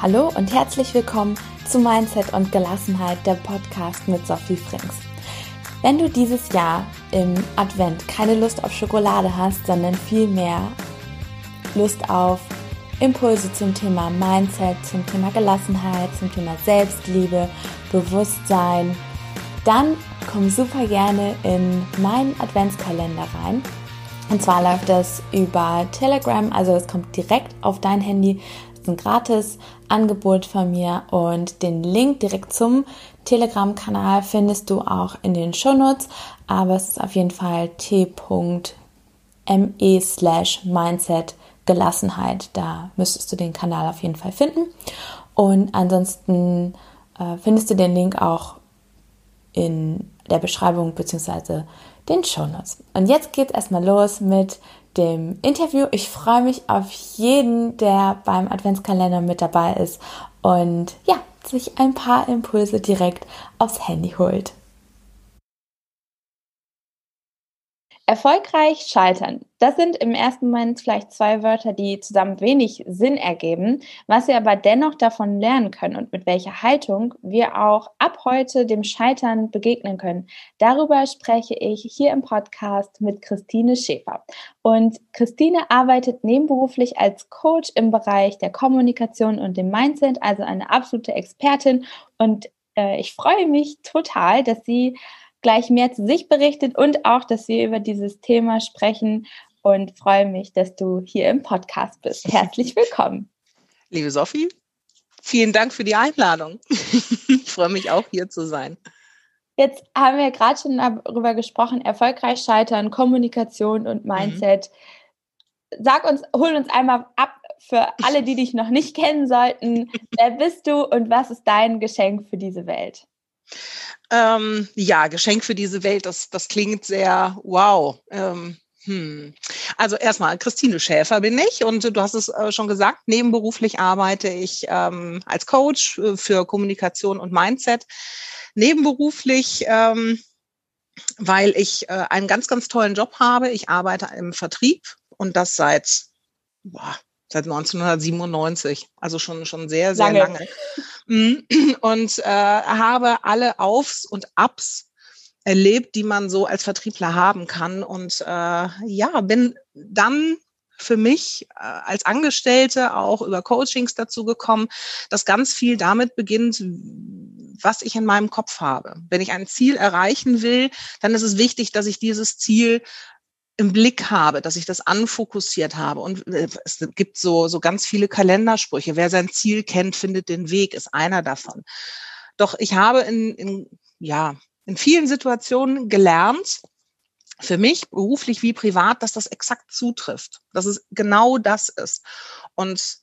Hallo und herzlich willkommen zu Mindset und Gelassenheit, der Podcast mit Sophie Frings. Wenn du dieses Jahr im Advent keine Lust auf Schokolade hast, sondern vielmehr Lust auf Impulse zum Thema Mindset, zum Thema Gelassenheit, zum Thema Selbstliebe, Bewusstsein, dann komm super gerne in meinen Adventskalender rein. Und zwar läuft das über Telegram, also es kommt direkt auf dein Handy ein gratis Angebot von mir und den Link direkt zum Telegram-Kanal findest du auch in den Shownotes, aber es ist auf jeden Fall t.me slash mindset Gelassenheit. Da müsstest du den Kanal auf jeden Fall finden. Und ansonsten äh, findest du den Link auch in der Beschreibung bzw. den Shownotes. Und jetzt geht es erstmal los mit dem Interview. Ich freue mich auf jeden, der beim Adventskalender mit dabei ist und ja, sich ein paar Impulse direkt aufs Handy holt. Erfolgreich scheitern. Das sind im ersten Moment vielleicht zwei Wörter, die zusammen wenig Sinn ergeben, was wir aber dennoch davon lernen können und mit welcher Haltung wir auch ab heute dem Scheitern begegnen können. Darüber spreche ich hier im Podcast mit Christine Schäfer. Und Christine arbeitet nebenberuflich als Coach im Bereich der Kommunikation und dem Mindset, also eine absolute Expertin. Und äh, ich freue mich total, dass sie gleich mehr zu sich berichtet und auch, dass wir über dieses Thema sprechen und freue mich, dass du hier im Podcast bist. Herzlich willkommen. Liebe Sophie, vielen Dank für die Einladung. ich freue mich auch hier zu sein. Jetzt haben wir gerade schon darüber gesprochen, erfolgreich scheitern, Kommunikation und mhm. Mindset. Mhm. Sag uns, hol uns einmal ab für alle, die dich noch nicht kennen sollten. Wer bist du und was ist dein Geschenk für diese Welt? Ähm, ja, Geschenk für diese Welt, das, das klingt sehr wow. Ähm, hm. Also erstmal, Christine Schäfer bin ich und du hast es äh, schon gesagt, nebenberuflich arbeite ich ähm, als Coach äh, für Kommunikation und Mindset. Nebenberuflich, ähm, weil ich äh, einen ganz, ganz tollen Job habe. Ich arbeite im Vertrieb und das seit boah, seit 1997, also schon, schon sehr, sehr lange. lange. Mhm. Und äh, habe alle Aufs und Ups erlebt, die man so als Vertriebler haben kann. Und äh, ja, bin dann für mich äh, als Angestellte auch über Coachings dazu gekommen, dass ganz viel damit beginnt, was ich in meinem Kopf habe. Wenn ich ein Ziel erreichen will, dann ist es wichtig, dass ich dieses Ziel im Blick habe, dass ich das anfokussiert habe. Und äh, es gibt so, so ganz viele Kalendersprüche. Wer sein Ziel kennt, findet den Weg, ist einer davon. Doch ich habe in, in, ja, in vielen Situationen gelernt, für mich, beruflich wie privat, dass das exakt zutrifft, dass es genau das ist. Und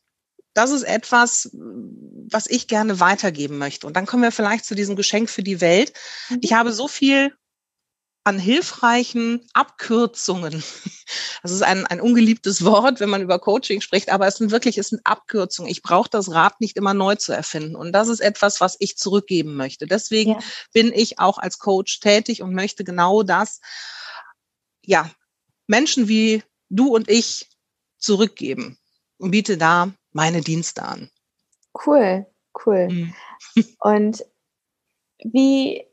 das ist etwas, was ich gerne weitergeben möchte. Und dann kommen wir vielleicht zu diesem Geschenk für die Welt. Ich mhm. habe so viel an hilfreichen Abkürzungen. Das ist ein, ein ungeliebtes Wort, wenn man über Coaching spricht, aber es sind wirklich, es sind Abkürzungen. Ich brauche das Rad nicht immer neu zu erfinden. Und das ist etwas, was ich zurückgeben möchte. Deswegen ja. bin ich auch als Coach tätig und möchte genau das, ja, Menschen wie du und ich zurückgeben und biete da meine Dienste an. Cool, cool. Mhm. Und wie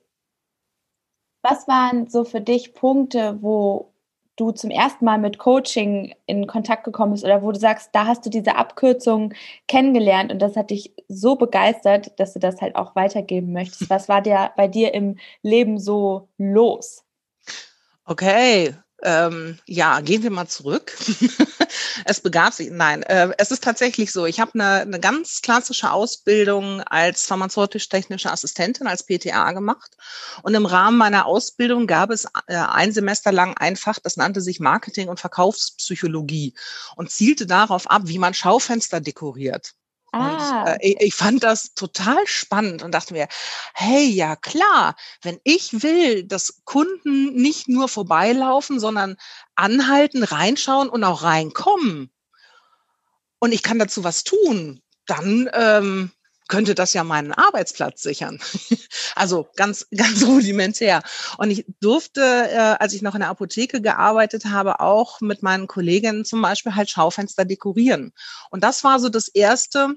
was waren so für dich Punkte, wo du zum ersten Mal mit Coaching in Kontakt gekommen bist oder wo du sagst, da hast du diese Abkürzung kennengelernt und das hat dich so begeistert, dass du das halt auch weitergeben möchtest? Was war dir bei dir im Leben so los? Okay, ähm, ja, gehen wir mal zurück. es begab sich, nein, äh, es ist tatsächlich so. Ich habe eine, eine ganz klassische Ausbildung als pharmazeutisch-technische Assistentin, als PTA gemacht. Und im Rahmen meiner Ausbildung gab es äh, ein Semester lang einfach, das nannte sich Marketing und Verkaufspsychologie und zielte darauf ab, wie man Schaufenster dekoriert. Ah. Und, äh, ich, fand das total spannend und dachte mir, hey, ja klar, wenn ich will, dass Kunden nicht nur vorbeilaufen, sondern anhalten, reinschauen und auch reinkommen und ich kann dazu was tun, dann ähm, könnte das ja meinen Arbeitsplatz sichern. also ganz, ganz rudimentär. Und ich durfte, äh, als ich noch in der Apotheke gearbeitet habe, auch mit meinen Kolleginnen zum Beispiel halt Schaufenster dekorieren. Und das war so das erste,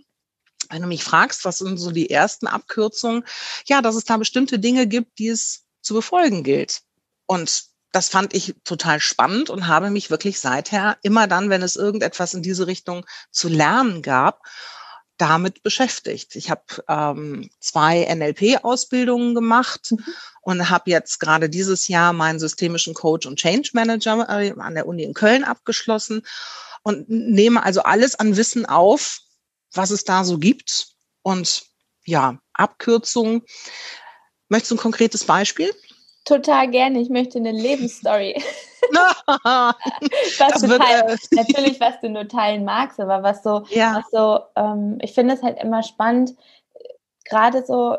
wenn du mich fragst, was sind so die ersten Abkürzungen, ja, dass es da bestimmte Dinge gibt, die es zu befolgen gilt. Und das fand ich total spannend und habe mich wirklich seither immer dann, wenn es irgendetwas in diese Richtung zu lernen gab, damit beschäftigt. Ich habe ähm, zwei NLP-Ausbildungen gemacht mhm. und habe jetzt gerade dieses Jahr meinen systemischen Coach und Change Manager äh, an der Uni in Köln abgeschlossen und nehme also alles an Wissen auf, was es da so gibt. Und ja, Abkürzung. Möchtest du ein konkretes Beispiel? Total gerne. Ich möchte eine Lebensstory. was wird, teilen, äh, natürlich, was du nur teilen magst, aber was so, ja. was so ähm, ich finde es halt immer spannend, gerade so,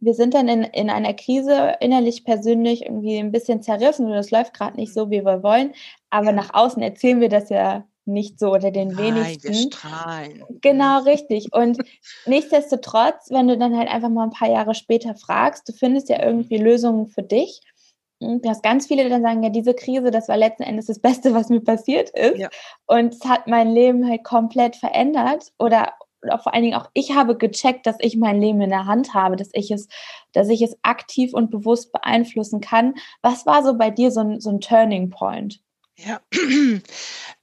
wir sind dann in, in einer Krise, innerlich, persönlich irgendwie ein bisschen zerrissen und es läuft gerade nicht so, wie wir wollen, aber nach außen erzählen wir das ja nicht so oder den Nein, wenigsten. Wir strahlen. Genau, richtig. Und nichtsdestotrotz, wenn du dann halt einfach mal ein paar Jahre später fragst, du findest ja irgendwie Lösungen für dich. Du hast ganz viele, die dann sagen, ja, diese Krise, das war letzten Endes das Beste, was mir passiert ist. Ja. Und es hat mein Leben halt komplett verändert. Oder, oder vor allen Dingen auch ich habe gecheckt, dass ich mein Leben in der Hand habe, dass ich es, dass ich es aktiv und bewusst beeinflussen kann. Was war so bei dir so ein, so ein Turning Point? Ja,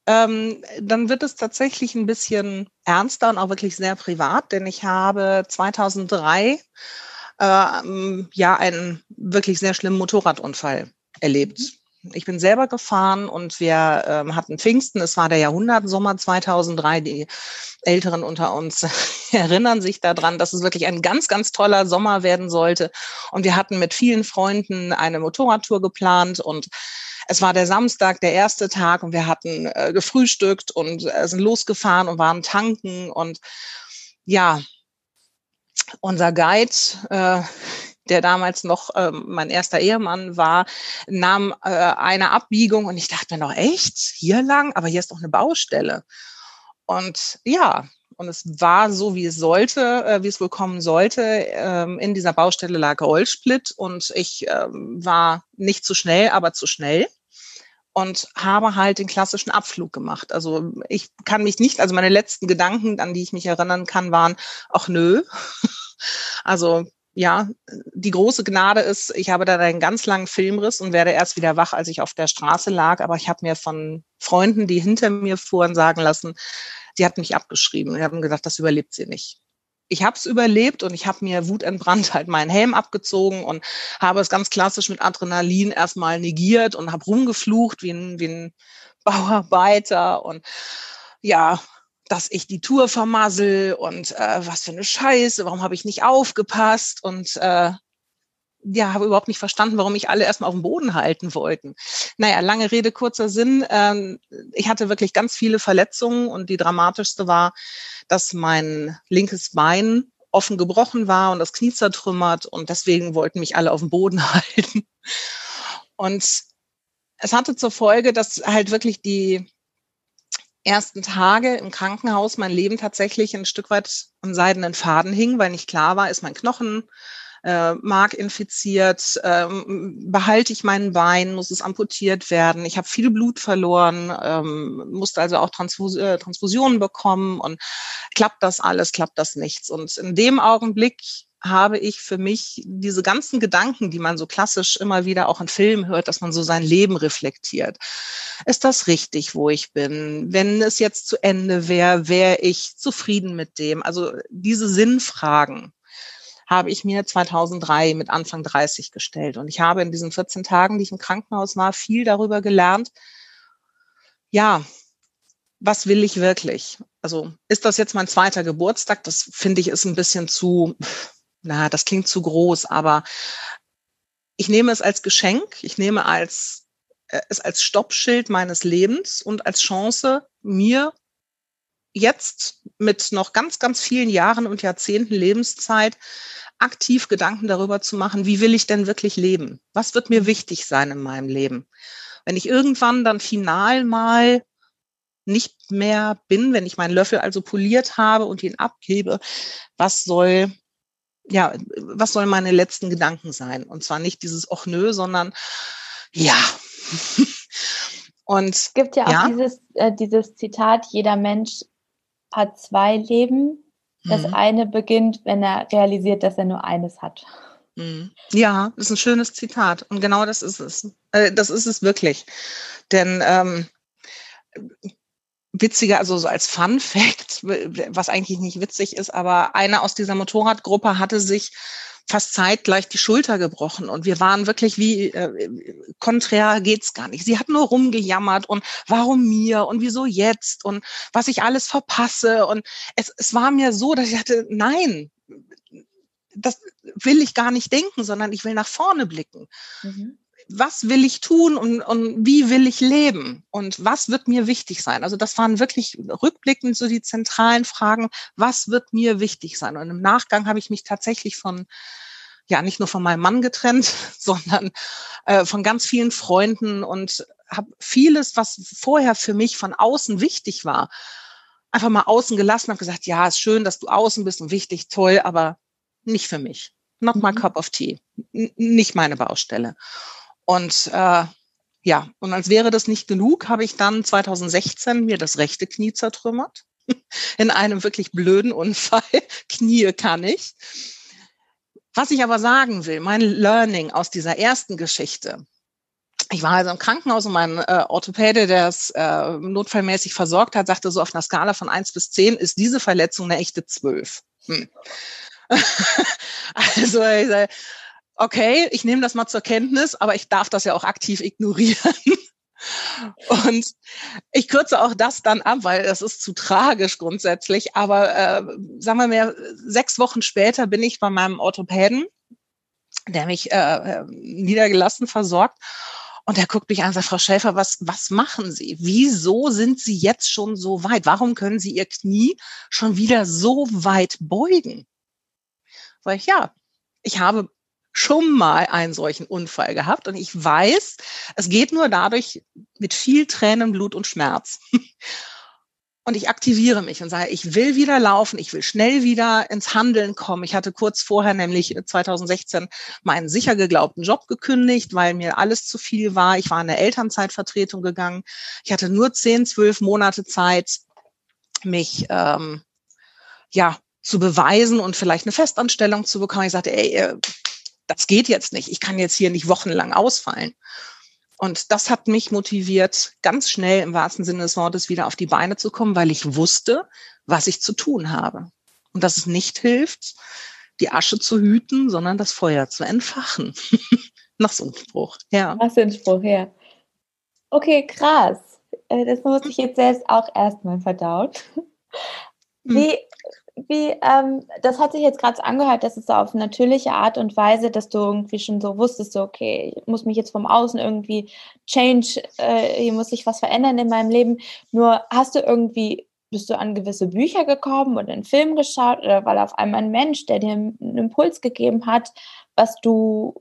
ähm, dann wird es tatsächlich ein bisschen ernster und auch wirklich sehr privat, denn ich habe 2003 äh, ja einen wirklich sehr schlimmen Motorradunfall erlebt. Mhm. Ich bin selber gefahren und wir ähm, hatten Pfingsten. Es war der Jahrhundertsommer 2003. Die Älteren unter uns erinnern sich daran, dass es wirklich ein ganz, ganz toller Sommer werden sollte. Und wir hatten mit vielen Freunden eine Motorradtour geplant und es war der Samstag, der erste Tag und wir hatten äh, gefrühstückt und äh, sind losgefahren und waren tanken und ja, unser Guide, äh, der damals noch ähm, mein erster Ehemann war, nahm äh, eine Abbiegung und ich dachte mir noch, echt? Hier lang? Aber hier ist doch eine Baustelle. Und ja, und es war so, wie es sollte, äh, wie es wohl kommen sollte. Ähm, in dieser Baustelle lag Rollsplit und ich ähm, war nicht zu schnell, aber zu schnell und habe halt den klassischen Abflug gemacht. Also ich kann mich nicht, also meine letzten Gedanken, an die ich mich erinnern kann, waren, ach nö. Also ja, die große Gnade ist, ich habe da einen ganz langen Filmriss und werde erst wieder wach, als ich auf der Straße lag. Aber ich habe mir von Freunden, die hinter mir fuhren, sagen lassen, die hat mich abgeschrieben. Die haben gesagt, das überlebt sie nicht ich habe es überlebt und ich habe mir wutentbrannt halt meinen Helm abgezogen und habe es ganz klassisch mit Adrenalin erstmal negiert und habe rumgeflucht wie ein, wie ein Bauarbeiter und ja, dass ich die Tour vermassel und äh, was für eine Scheiße, warum habe ich nicht aufgepasst und äh, ja, habe überhaupt nicht verstanden, warum mich alle erstmal auf dem Boden halten wollten. Naja, lange Rede, kurzer Sinn. Ähm, ich hatte wirklich ganz viele Verletzungen und die dramatischste war, dass mein linkes Bein offen gebrochen war und das Knie zertrümmert und deswegen wollten mich alle auf dem Boden halten. Und es hatte zur Folge, dass halt wirklich die ersten Tage im Krankenhaus mein Leben tatsächlich ein Stück weit am seidenen Faden hing, weil nicht klar war, ist mein Knochen äh, Mark infiziert, ähm, behalte ich meinen Bein, muss es amputiert werden. Ich habe viel Blut verloren, ähm, musste also auch Transfus äh, Transfusionen bekommen und klappt das alles, klappt das nichts. Und in dem Augenblick habe ich für mich diese ganzen Gedanken, die man so klassisch immer wieder auch in Filmen hört, dass man so sein Leben reflektiert. Ist das richtig, wo ich bin? Wenn es jetzt zu Ende wäre, wäre ich zufrieden mit dem? Also diese Sinnfragen, habe ich mir 2003 mit Anfang 30 gestellt. Und ich habe in diesen 14 Tagen, die ich im Krankenhaus war, viel darüber gelernt. Ja, was will ich wirklich? Also ist das jetzt mein zweiter Geburtstag? Das finde ich ist ein bisschen zu, na, das klingt zu groß, aber ich nehme es als Geschenk. Ich nehme als, äh, es als Stoppschild meines Lebens und als Chance, mir jetzt mit noch ganz, ganz vielen Jahren und Jahrzehnten Lebenszeit aktiv Gedanken darüber zu machen, wie will ich denn wirklich leben? Was wird mir wichtig sein in meinem Leben? Wenn ich irgendwann dann final mal nicht mehr bin, wenn ich meinen Löffel also poliert habe und ihn abgebe, was soll ja, was sollen meine letzten Gedanken sein? Und zwar nicht dieses Och nö, sondern ja. Und es gibt ja auch ja. Dieses, äh, dieses Zitat, jeder Mensch hat zwei Leben. Das mhm. eine beginnt, wenn er realisiert, dass er nur eines hat. Mhm. Ja, das ist ein schönes Zitat. Und genau das ist es. Äh, das ist es wirklich. Denn ähm, witziger, also so als Fun Fact, was eigentlich nicht witzig ist, aber einer aus dieser Motorradgruppe hatte sich fast zeitgleich die Schulter gebrochen und wir waren wirklich wie äh, konträr geht's gar nicht. Sie hat nur rumgejammert und warum mir und wieso jetzt und was ich alles verpasse und es, es war mir so, dass ich hatte, nein, das will ich gar nicht denken, sondern ich will nach vorne blicken. Mhm. Was will ich tun und, und wie will ich leben? Und was wird mir wichtig sein? Also das waren wirklich rückblickend so die zentralen Fragen, was wird mir wichtig sein? Und im Nachgang habe ich mich tatsächlich von ja nicht nur von meinem Mann getrennt, sondern äh, von ganz vielen Freunden und habe vieles, was vorher für mich von außen wichtig war, einfach mal außen gelassen, habe gesagt, ja, ist schön, dass du außen bist und wichtig, toll, aber nicht für mich. Not my mhm. cup of tea. N nicht meine Baustelle. Und äh, ja, und als wäre das nicht genug, habe ich dann 2016 mir das rechte Knie zertrümmert. In einem wirklich blöden Unfall. Knie kann ich. Was ich aber sagen will, mein Learning aus dieser ersten Geschichte. Ich war also im Krankenhaus und mein äh, Orthopäde, der es äh, notfallmäßig versorgt hat, sagte so auf einer Skala von eins bis zehn ist diese Verletzung eine echte zwölf. Hm. also ich sage, okay, ich nehme das mal zur Kenntnis, aber ich darf das ja auch aktiv ignorieren. Und ich kürze auch das dann ab, weil das ist zu tragisch grundsätzlich. Aber äh, sagen wir mal, sechs Wochen später bin ich bei meinem Orthopäden, der mich äh, äh niedergelassen versorgt. Und er guckt mich an und sagt, Frau Schäfer, was, was machen Sie? Wieso sind Sie jetzt schon so weit? Warum können Sie Ihr Knie schon wieder so weit beugen? Sag ich, ja, ich habe schon mal einen solchen Unfall gehabt und ich weiß, es geht nur dadurch mit viel Tränen, Blut und Schmerz. Und ich aktiviere mich und sage, ich will wieder laufen, ich will schnell wieder ins Handeln kommen. Ich hatte kurz vorher, nämlich 2016, meinen sicher geglaubten Job gekündigt, weil mir alles zu viel war. Ich war in der Elternzeitvertretung gegangen. Ich hatte nur zehn, zwölf Monate Zeit, mich ähm, ja zu beweisen und vielleicht eine Festanstellung zu bekommen. Ich sagte, ey, äh, das geht jetzt nicht. Ich kann jetzt hier nicht wochenlang ausfallen. Und das hat mich motiviert, ganz schnell im wahrsten Sinne des Wortes wieder auf die Beine zu kommen, weil ich wusste, was ich zu tun habe. Und dass es nicht hilft, die Asche zu hüten, sondern das Feuer zu entfachen. Nach so einem Spruch, ja. Nach so einem Spruch, ja. Okay, krass. Äh, das muss ich jetzt selbst auch erstmal verdauen. Hm. Wie, wie, ähm, das hat sich jetzt gerade so angehört, dass es so auf natürliche Art und Weise, dass du irgendwie schon so wusstest, so, okay, ich muss mich jetzt vom Außen irgendwie change, äh, hier muss sich was verändern in meinem Leben. Nur hast du irgendwie, bist du an gewisse Bücher gekommen oder einen Film geschaut oder weil auf einmal ein Mensch, der dir einen Impuls gegeben hat, was du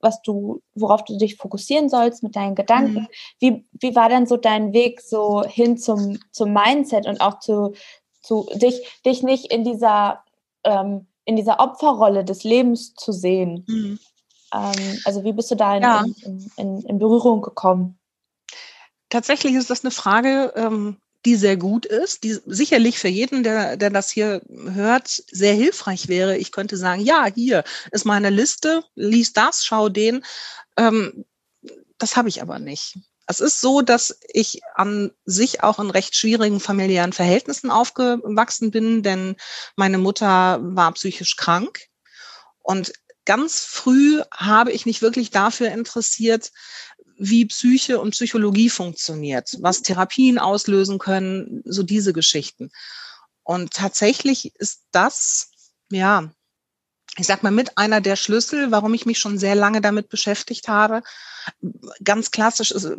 was du, worauf du dich fokussieren sollst mit deinen Gedanken. Mhm. Wie, wie war denn so dein Weg so hin zum, zum Mindset und auch zu, zu dich, dich nicht in dieser, ähm, in dieser Opferrolle des Lebens zu sehen. Mhm. Ähm, also wie bist du da in, ja. in, in, in, Berührung gekommen? Tatsächlich ist das eine Frage, ähm, die sehr gut ist, die sicherlich für jeden, der, der das hier hört, sehr hilfreich wäre. Ich könnte sagen, ja, hier ist meine Liste, lies das, schau den. Ähm, das habe ich aber nicht. Es ist so, dass ich an sich auch in recht schwierigen familiären Verhältnissen aufgewachsen bin, denn meine Mutter war psychisch krank. Und ganz früh habe ich mich wirklich dafür interessiert, wie Psyche und Psychologie funktioniert, was Therapien auslösen können, so diese Geschichten. Und tatsächlich ist das, ja, ich sag mal, mit einer der Schlüssel, warum ich mich schon sehr lange damit beschäftigt habe. Ganz klassisch, es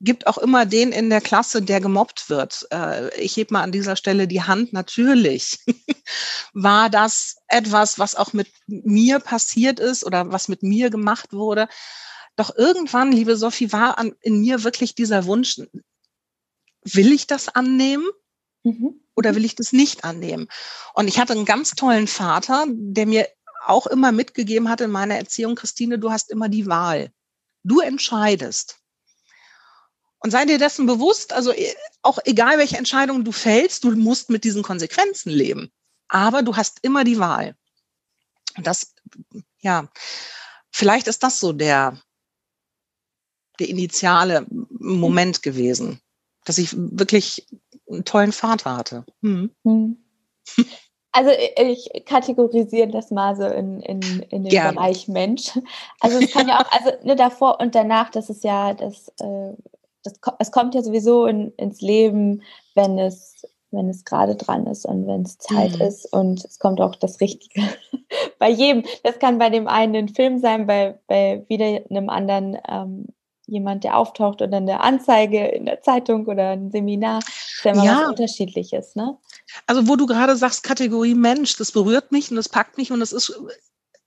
gibt auch immer den in der Klasse, der gemobbt wird. Äh, ich heb mal an dieser Stelle die Hand. Natürlich war das etwas, was auch mit mir passiert ist oder was mit mir gemacht wurde. Doch irgendwann, liebe Sophie, war in mir wirklich dieser Wunsch, will ich das annehmen? Mhm. Oder will ich das nicht annehmen? Und ich hatte einen ganz tollen Vater, der mir auch immer mitgegeben hat in meiner Erziehung, Christine, du hast immer die Wahl. Du entscheidest. Und sei dir dessen bewusst, also äh, auch egal welche Entscheidung du fällst, du musst mit diesen Konsequenzen leben. aber du hast immer die Wahl. Und das, ja, vielleicht ist das so der, der initiale Moment gewesen, dass ich wirklich einen tollen Vater hatte. Hm. Also ich kategorisiere das mal so in, in, in den Gerne. Bereich Mensch. Also es kann ja auch, also ne, davor und danach, das ist ja, das, äh, das, es kommt ja sowieso in, ins Leben, wenn es, wenn es gerade dran ist und wenn es Zeit mhm. ist und es kommt auch das Richtige bei jedem. Das kann bei dem einen ein Film sein, bei, bei wieder einem anderen ähm, jemand, der auftaucht oder eine Anzeige in der Zeitung oder ein Seminar. Ist ja immer ja. was Unterschiedliches, ne? Also, wo du gerade sagst, Kategorie Mensch, das berührt mich und das packt mich und das ist,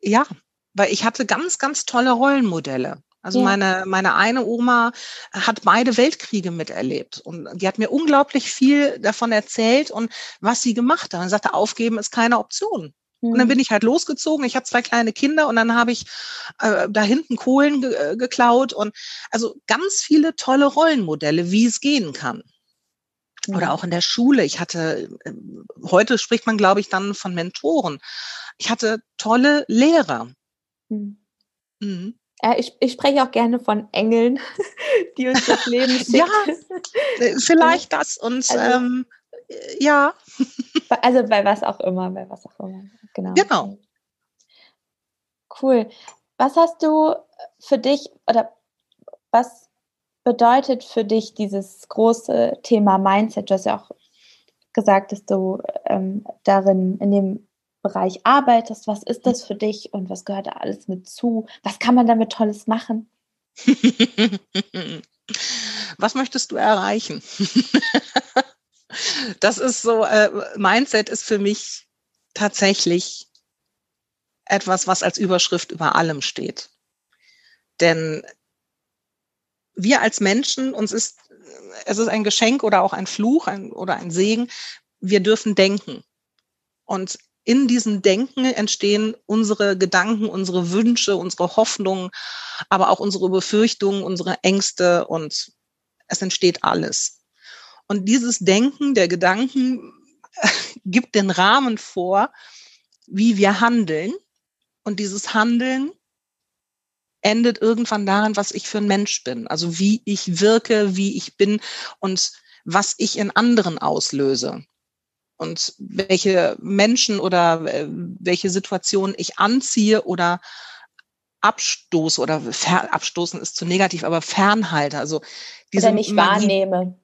ja, weil ich hatte ganz, ganz tolle Rollenmodelle. Also ja. meine, meine eine Oma hat beide Weltkriege miterlebt und die hat mir unglaublich viel davon erzählt und was sie gemacht hat. Und sagte, aufgeben ist keine Option. Und dann mhm. bin ich halt losgezogen. Ich habe zwei kleine Kinder und dann habe ich äh, da hinten Kohlen ge äh, geklaut und also ganz viele tolle Rollenmodelle, wie es gehen kann. Oder auch in der Schule. Ich hatte, äh, heute spricht man, glaube ich, dann von Mentoren. Ich hatte tolle Lehrer. Mhm. Mhm. Ja, ich, ich spreche auch gerne von Engeln, die uns das Leben schicken. ja, vielleicht das. Und also, ähm, ja. Also bei was auch immer, bei was auch immer. Genau. Genau. Cool. Was hast du für dich oder was bedeutet für dich dieses große Thema Mindset? Du hast ja auch gesagt, dass du ähm, darin in dem Bereich arbeitest. Was ist das für dich und was gehört da alles mit zu? Was kann man damit Tolles machen? was möchtest du erreichen? das ist so, äh, Mindset ist für mich tatsächlich etwas, was als Überschrift über allem steht. Denn wir als Menschen, uns ist, es ist ein Geschenk oder auch ein Fluch ein, oder ein Segen, wir dürfen denken. Und in diesem Denken entstehen unsere Gedanken, unsere Wünsche, unsere Hoffnungen, aber auch unsere Befürchtungen, unsere Ängste und es entsteht alles. Und dieses Denken der Gedanken gibt den Rahmen vor, wie wir handeln. Und dieses Handeln endet irgendwann daran, was ich für ein Mensch bin. Also wie ich wirke, wie ich bin und was ich in anderen auslöse. Und welche Menschen oder äh, welche Situationen ich anziehe oder abstoße oder abstoßen ist zu negativ, aber fernhalte. Also diese oder nicht wahrnehme.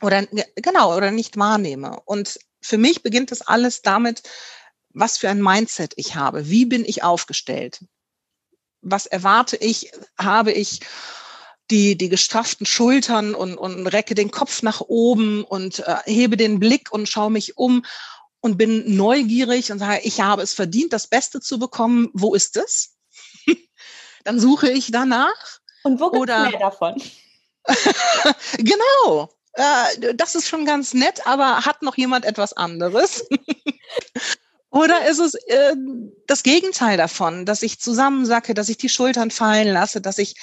Oder genau, oder nicht wahrnehme. Und für mich beginnt das alles damit, was für ein Mindset ich habe. Wie bin ich aufgestellt? Was erwarte ich? Habe ich die, die gestrafften Schultern und, und recke den Kopf nach oben und äh, hebe den Blick und schaue mich um und bin neugierig und sage, ich habe es verdient, das Beste zu bekommen. Wo ist es? Dann suche ich danach. Und wo gibt es mehr davon? genau äh, das ist schon ganz nett, aber hat noch jemand etwas anderes? Oder ist es äh, das Gegenteil davon, dass ich zusammensacke, dass ich die Schultern fallen lasse, dass ich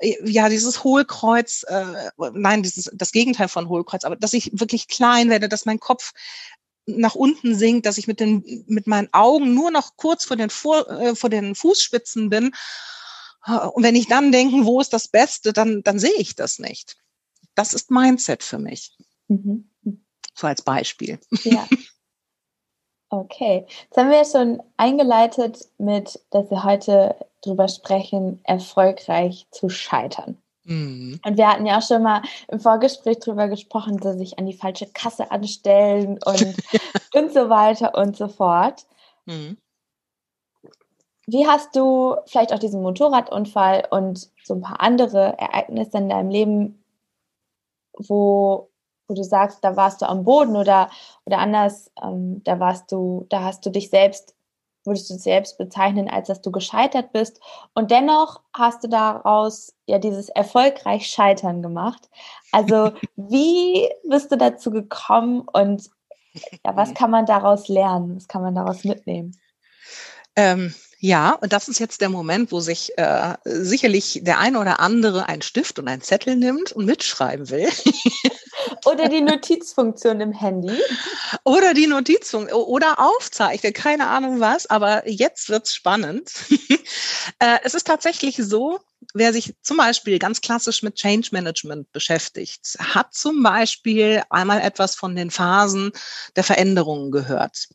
äh, ja dieses Hohlkreuz, äh, nein, dieses, das Gegenteil von Hohlkreuz, aber dass ich wirklich klein werde, dass mein Kopf nach unten sinkt, dass ich mit den mit meinen Augen nur noch kurz vor den vor, äh, vor den Fußspitzen bin. Und wenn ich dann denke, wo ist das Beste, dann dann sehe ich das nicht. Das ist Mindset für mich. Mhm. So als Beispiel. Ja. Okay, jetzt haben wir ja schon eingeleitet mit, dass wir heute darüber sprechen, erfolgreich zu scheitern. Mhm. Und wir hatten ja auch schon mal im Vorgespräch darüber gesprochen, dass sich an die falsche Kasse anstellen und, und so weiter und so fort. Mhm. Wie hast du vielleicht auch diesen Motorradunfall und so ein paar andere Ereignisse in deinem Leben wo, wo du sagst, da warst du am Boden oder, oder anders, ähm, da warst du, da hast du dich selbst, würdest du dich selbst bezeichnen, als dass du gescheitert bist. Und dennoch hast du daraus ja dieses erfolgreich Scheitern gemacht. Also wie bist du dazu gekommen und ja, was kann man daraus lernen? Was kann man daraus mitnehmen? Ähm, ja, und das ist jetzt der Moment, wo sich äh, sicherlich der ein oder andere einen Stift und einen Zettel nimmt und mitschreiben will. oder die Notizfunktion im Handy. Oder die Notizfunktion oder aufzeichnen, keine Ahnung was, aber jetzt wird's spannend. äh, es ist tatsächlich so, wer sich zum Beispiel ganz klassisch mit Change Management beschäftigt, hat zum Beispiel einmal etwas von den Phasen der Veränderungen gehört.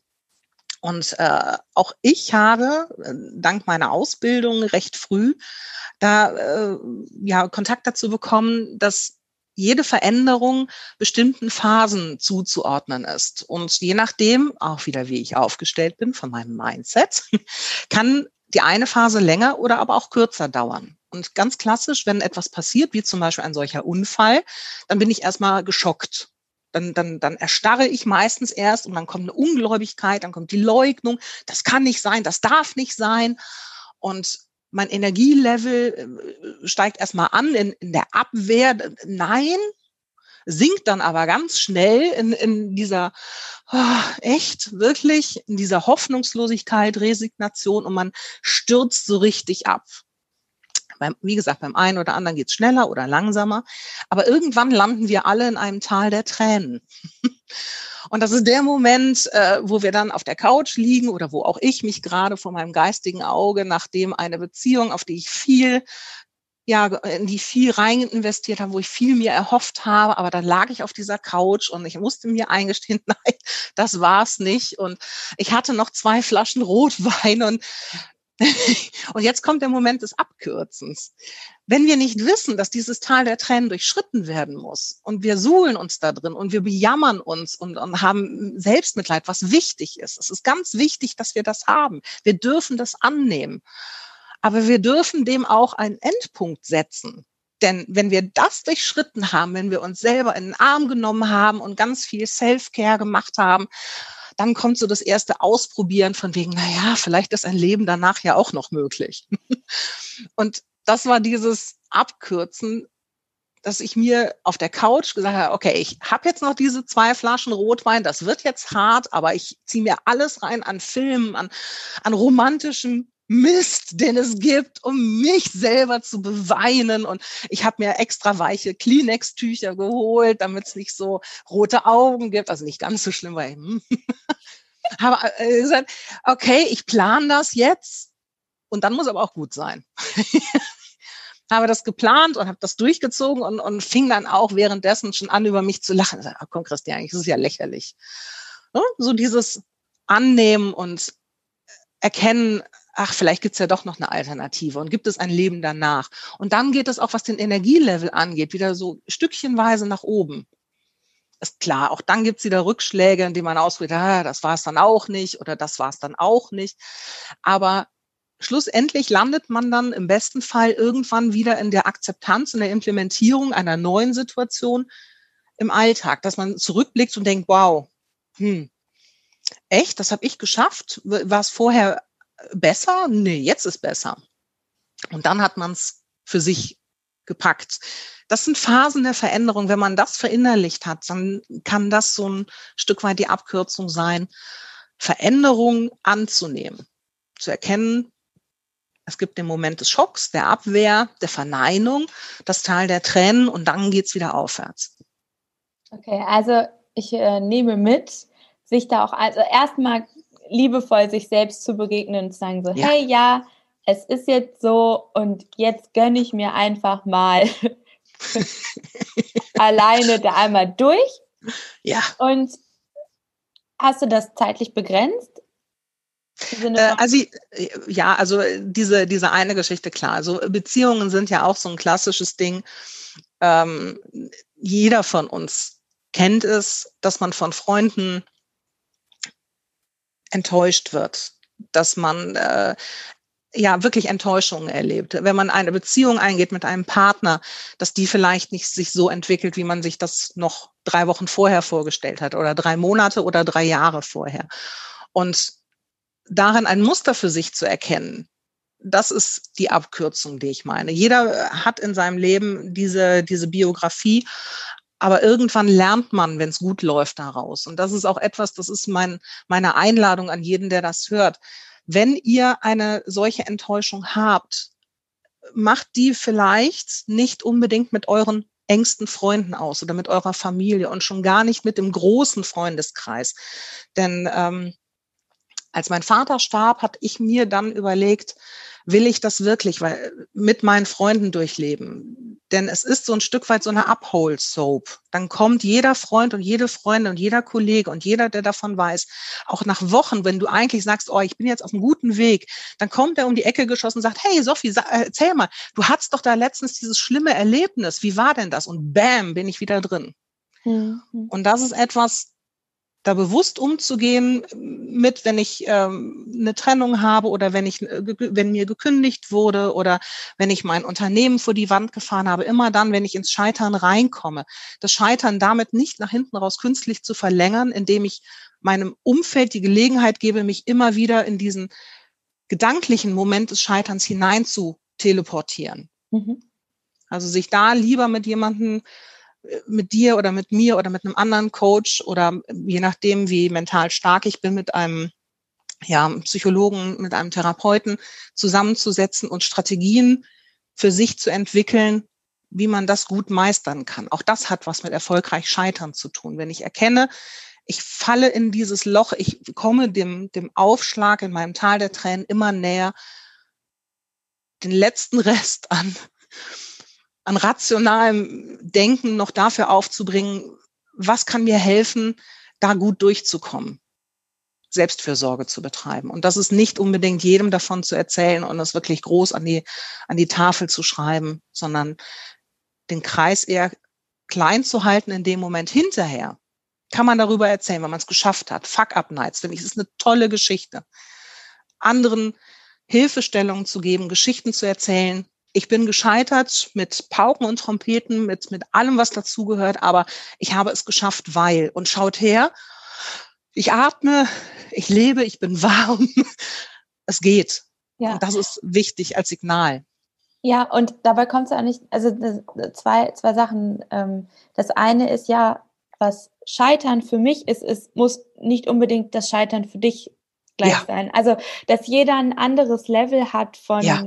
Und äh, auch ich habe äh, dank meiner Ausbildung recht früh da äh, ja Kontakt dazu bekommen, dass jede Veränderung bestimmten Phasen zuzuordnen ist. Und je nachdem, auch wieder wie ich aufgestellt bin von meinem Mindset, kann die eine Phase länger oder aber auch kürzer dauern. Und ganz klassisch, wenn etwas passiert, wie zum Beispiel ein solcher Unfall, dann bin ich erstmal geschockt dann, dann, dann erstarre ich meistens erst und dann kommt eine Ungläubigkeit, dann kommt die Leugnung, das kann nicht sein, das darf nicht sein. Und mein Energielevel äh, steigt erstmal an in, in der Abwehr. Nein, sinkt dann aber ganz schnell in, in dieser, oh, echt, wirklich, in dieser Hoffnungslosigkeit, Resignation und man stürzt so richtig ab. Beim, wie gesagt, beim einen oder anderen geht's schneller oder langsamer. Aber irgendwann landen wir alle in einem Tal der Tränen. Und das ist der Moment, äh, wo wir dann auf der Couch liegen oder wo auch ich mich gerade vor meinem geistigen Auge, nachdem eine Beziehung, auf die ich viel ja, in die viel rein investiert habe, wo ich viel mir erhofft habe, aber dann lag ich auf dieser Couch und ich musste mir eingestehen, nein, das war's nicht. Und ich hatte noch zwei Flaschen Rotwein und Und jetzt kommt der Moment des Abkürzens. Wenn wir nicht wissen, dass dieses Tal der Tränen durchschritten werden muss und wir suhlen uns da drin und wir bejammern uns und, und haben Selbstmitleid, was wichtig ist. Es ist ganz wichtig, dass wir das haben. Wir dürfen das annehmen. Aber wir dürfen dem auch einen Endpunkt setzen. Denn wenn wir das durchschritten haben, wenn wir uns selber in den Arm genommen haben und ganz viel Self-Care gemacht haben, dann kommt so das erste Ausprobieren von wegen, na ja, vielleicht ist ein Leben danach ja auch noch möglich. Und das war dieses Abkürzen, dass ich mir auf der Couch gesagt habe, okay, ich habe jetzt noch diese zwei Flaschen Rotwein, das wird jetzt hart, aber ich ziehe mir alles rein an Filmen, an, an romantischem Mist, den es gibt, um mich selber zu beweinen. Und ich habe mir extra weiche Kleenex-Tücher geholt, damit es nicht so rote Augen gibt. Also nicht ganz so schlimm, weil hm. habe gesagt, okay, ich plane das jetzt und dann muss aber auch gut sein. habe das geplant und habe das durchgezogen und, und fing dann auch währenddessen schon an, über mich zu lachen. Ach komm, Christian, das ist ja lächerlich. So dieses Annehmen und erkennen, ach, vielleicht gibt's ja doch noch eine Alternative und gibt es ein Leben danach. Und dann geht es auch, was den Energielevel angeht, wieder so stückchenweise nach oben. Ist klar, auch dann gibt's wieder Rückschläge, in denen man ausprobiert, ah, das war es dann auch nicht oder das war es dann auch nicht. Aber schlussendlich landet man dann im besten Fall irgendwann wieder in der Akzeptanz, in der Implementierung einer neuen Situation im Alltag, dass man zurückblickt und denkt, wow, hm, echt, das habe ich geschafft? War es vorher besser? Nee, jetzt ist besser. Und dann hat man es für sich gepackt. Das sind Phasen der Veränderung. Wenn man das verinnerlicht hat, dann kann das so ein Stück weit die Abkürzung sein, Veränderung anzunehmen, zu erkennen, es gibt den Moment des Schocks, der Abwehr, der Verneinung, das Tal der Tränen und dann geht's wieder aufwärts. Okay, also ich äh, nehme mit, sich da auch also erstmal liebevoll sich selbst zu begegnen und zu sagen so, ja. hey, ja, es ist jetzt so und jetzt gönne ich mir einfach mal alleine da einmal durch. Ja. Und hast du das zeitlich begrenzt? Äh, also ja, also diese diese eine Geschichte klar. Also Beziehungen sind ja auch so ein klassisches Ding. Ähm, jeder von uns kennt es, dass man von Freunden enttäuscht wird, dass man äh, ja wirklich Enttäuschungen erlebt. Wenn man eine Beziehung eingeht mit einem Partner, dass die vielleicht nicht sich so entwickelt, wie man sich das noch drei Wochen vorher vorgestellt hat oder drei Monate oder drei Jahre vorher. Und darin ein Muster für sich zu erkennen, das ist die Abkürzung, die ich meine. Jeder hat in seinem Leben diese, diese Biografie aber irgendwann lernt man, wenn es gut läuft, daraus. Und das ist auch etwas, das ist mein, meine Einladung an jeden, der das hört. wenn ihr eine solche Enttäuschung habt, macht die vielleicht nicht unbedingt mit euren engsten Freunden aus oder mit eurer Familie und schon gar nicht mit dem großen Freundeskreis. Denn ähm, als mein Vater starb, hatte ich mir dann überlegt, will ich das wirklich weil, mit meinen Freunden durchleben? Denn es ist so ein Stück weit so eine Uphold-Soap. Dann kommt jeder Freund und jede Freundin und jeder Kollege und jeder, der davon weiß, auch nach Wochen, wenn du eigentlich sagst, oh, ich bin jetzt auf einem guten Weg, dann kommt er um die Ecke geschossen und sagt, hey Sophie, erzähl mal, du hattest doch da letztens dieses schlimme Erlebnis. Wie war denn das? Und bam, bin ich wieder drin. Mhm. Und das ist etwas, da bewusst umzugehen mit, wenn ich ähm, eine Trennung habe oder wenn ich, äh, wenn mir gekündigt wurde oder wenn ich mein Unternehmen vor die Wand gefahren habe, immer dann, wenn ich ins Scheitern reinkomme, das Scheitern damit nicht nach hinten raus künstlich zu verlängern, indem ich meinem Umfeld die Gelegenheit gebe, mich immer wieder in diesen gedanklichen Moment des Scheiterns hinein zu teleportieren. Mhm. Also sich da lieber mit jemandem mit dir oder mit mir oder mit einem anderen Coach oder je nachdem, wie mental stark ich bin, mit einem ja, Psychologen, mit einem Therapeuten zusammenzusetzen und Strategien für sich zu entwickeln, wie man das gut meistern kann. Auch das hat was mit erfolgreich Scheitern zu tun. Wenn ich erkenne, ich falle in dieses Loch, ich komme dem, dem Aufschlag in meinem Tal der Tränen immer näher, den letzten Rest an an rationalem Denken noch dafür aufzubringen, was kann mir helfen, da gut durchzukommen. Selbstfürsorge zu betreiben. Und das ist nicht unbedingt jedem davon zu erzählen und es wirklich groß an die, an die Tafel zu schreiben, sondern den Kreis eher klein zu halten in dem Moment hinterher. Kann man darüber erzählen, wenn man es geschafft hat. Fuck-up-Nights, finde ich, ist eine tolle Geschichte. Anderen Hilfestellungen zu geben, Geschichten zu erzählen, ich bin gescheitert mit Pauken und Trompeten, mit, mit allem, was dazugehört, aber ich habe es geschafft, weil. Und schaut her, ich atme, ich lebe, ich bin warm. es geht. Ja. Und das ist wichtig als Signal. Ja, und dabei kommt es ja nicht, also zwei, zwei Sachen. Ähm, das eine ist ja, was Scheitern für mich ist, es muss nicht unbedingt das Scheitern für dich gleich ja. sein. Also, dass jeder ein anderes Level hat von, ja.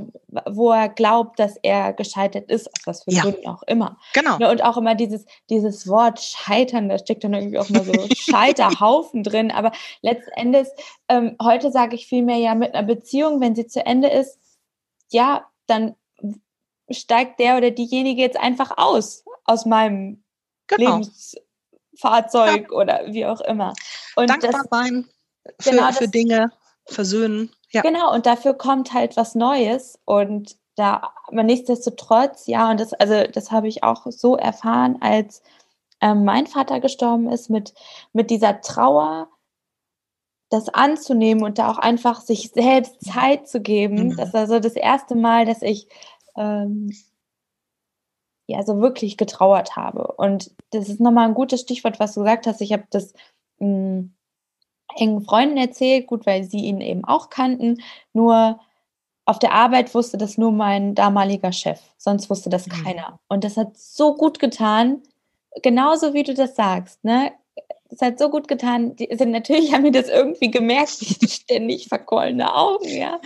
wo er glaubt, dass er gescheitert ist, aus was für ja. Gründen auch immer. Genau. Ne, und auch immer dieses, dieses Wort Scheitern, da steckt dann irgendwie auch mal so Scheiterhaufen drin. Aber letztendlich, ähm, heute sage ich vielmehr ja mit einer Beziehung, wenn sie zu Ende ist, ja, dann steigt der oder diejenige jetzt einfach aus, aus meinem genau. Lebensfahrzeug oder wie auch immer. Und Dankbar das, sein für, genau, für Dinge versöhnen. Ja. Genau, und dafür kommt halt was Neues und da, aber nichtsdestotrotz, ja, und das, also das habe ich auch so erfahren, als ähm, mein Vater gestorben ist, mit, mit dieser Trauer, das anzunehmen und da auch einfach sich selbst Zeit zu geben. Mhm. Das ist also das erste Mal, dass ich ähm, ja so wirklich getrauert habe. Und das ist nochmal ein gutes Stichwort, was du gesagt hast. Ich habe das mh, hm, engen Freunden erzählt, gut, weil sie ihn eben auch kannten. Nur auf der Arbeit wusste das nur mein damaliger Chef, sonst wusste das mhm. keiner. Und das hat so gut getan, genauso wie du das sagst, ne? Das hat so gut getan. Die sind natürlich haben mir das irgendwie gemerkt, die ständig verquollene Augen, ja.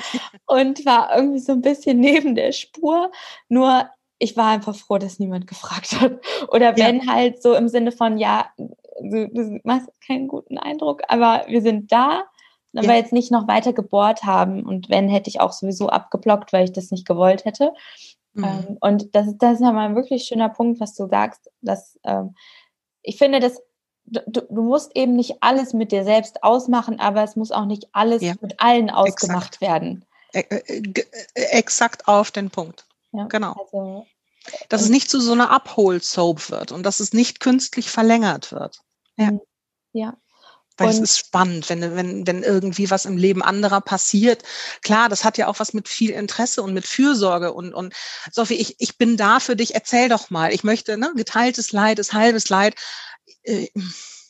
Und war irgendwie so ein bisschen neben der Spur. Nur ich war einfach froh, dass niemand gefragt hat. Oder wenn ja. halt so im Sinne von, ja, du, du machst keinen guten Eindruck, aber wir sind da, aber ja. jetzt nicht noch weiter gebohrt haben. Und wenn, hätte ich auch sowieso abgeblockt, weil ich das nicht gewollt hätte. Mhm. Ähm, und das, das ist ja mal ein wirklich schöner Punkt, was du sagst. Dass, ähm, ich finde, dass du, du, musst eben nicht alles mit dir selbst ausmachen, aber es muss auch nicht alles ja. mit allen ausgemacht Exakt. werden. Äh, äh, exakt auf den Punkt. Ja, genau. Also, dass es nicht zu so einer Abhol-Soap wird und dass es nicht künstlich verlängert wird. Ja. Mhm. Ja. Weil und es ist spannend, wenn, wenn, wenn irgendwie was im Leben anderer passiert. Klar, das hat ja auch was mit viel Interesse und mit Fürsorge und, und Sophie, ich, ich bin da für dich, erzähl doch mal. Ich möchte, ne, geteiltes Leid ist halbes Leid. Äh,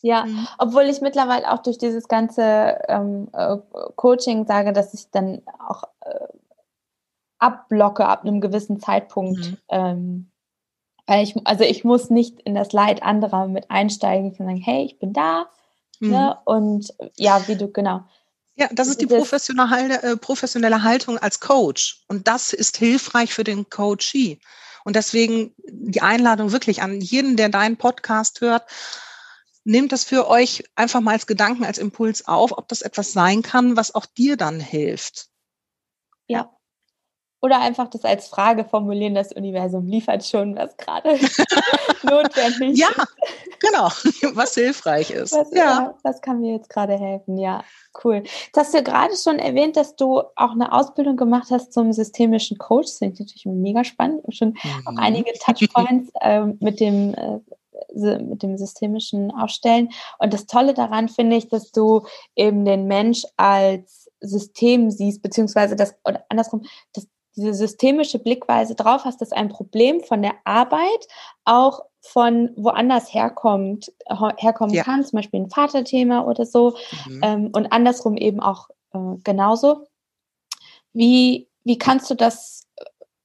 ja, mhm. obwohl ich mittlerweile auch durch dieses ganze ähm, äh, Coaching sage, dass ich dann auch äh, abblocke ab einem gewissen Zeitpunkt. Mhm. Ähm, weil ich, also ich muss nicht in das Leid anderer mit einsteigen und sagen, hey, ich bin da. Mhm. Ne? Und ja, wie du, genau. Ja, das ist die professionelle, äh, professionelle Haltung als Coach. Und das ist hilfreich für den Coachee. Und deswegen die Einladung wirklich an jeden, der deinen Podcast hört, nehmt das für euch einfach mal als Gedanken, als Impuls auf, ob das etwas sein kann, was auch dir dann hilft. Ja. Oder einfach das als Frage formulieren, das Universum liefert schon, was gerade notwendig ja, ist. Ja, genau, was hilfreich ist. Was, ja. was kann mir jetzt gerade helfen? Ja, cool. Jetzt hast du gerade schon erwähnt, dass du auch eine Ausbildung gemacht hast zum systemischen Coach. Das finde ich natürlich mega spannend. Schon mhm. auch einige Touchpoints äh, mit dem äh, mit dem systemischen Aufstellen. Und das Tolle daran finde ich, dass du eben den Mensch als System siehst, beziehungsweise das, oder andersrum, dass diese systemische Blickweise drauf hast, dass ein Problem von der Arbeit auch von woanders herkommt, herkommen ja. kann, zum Beispiel ein Vaterthema oder so, mhm. ähm, und andersrum eben auch äh, genauso. Wie, wie kannst du das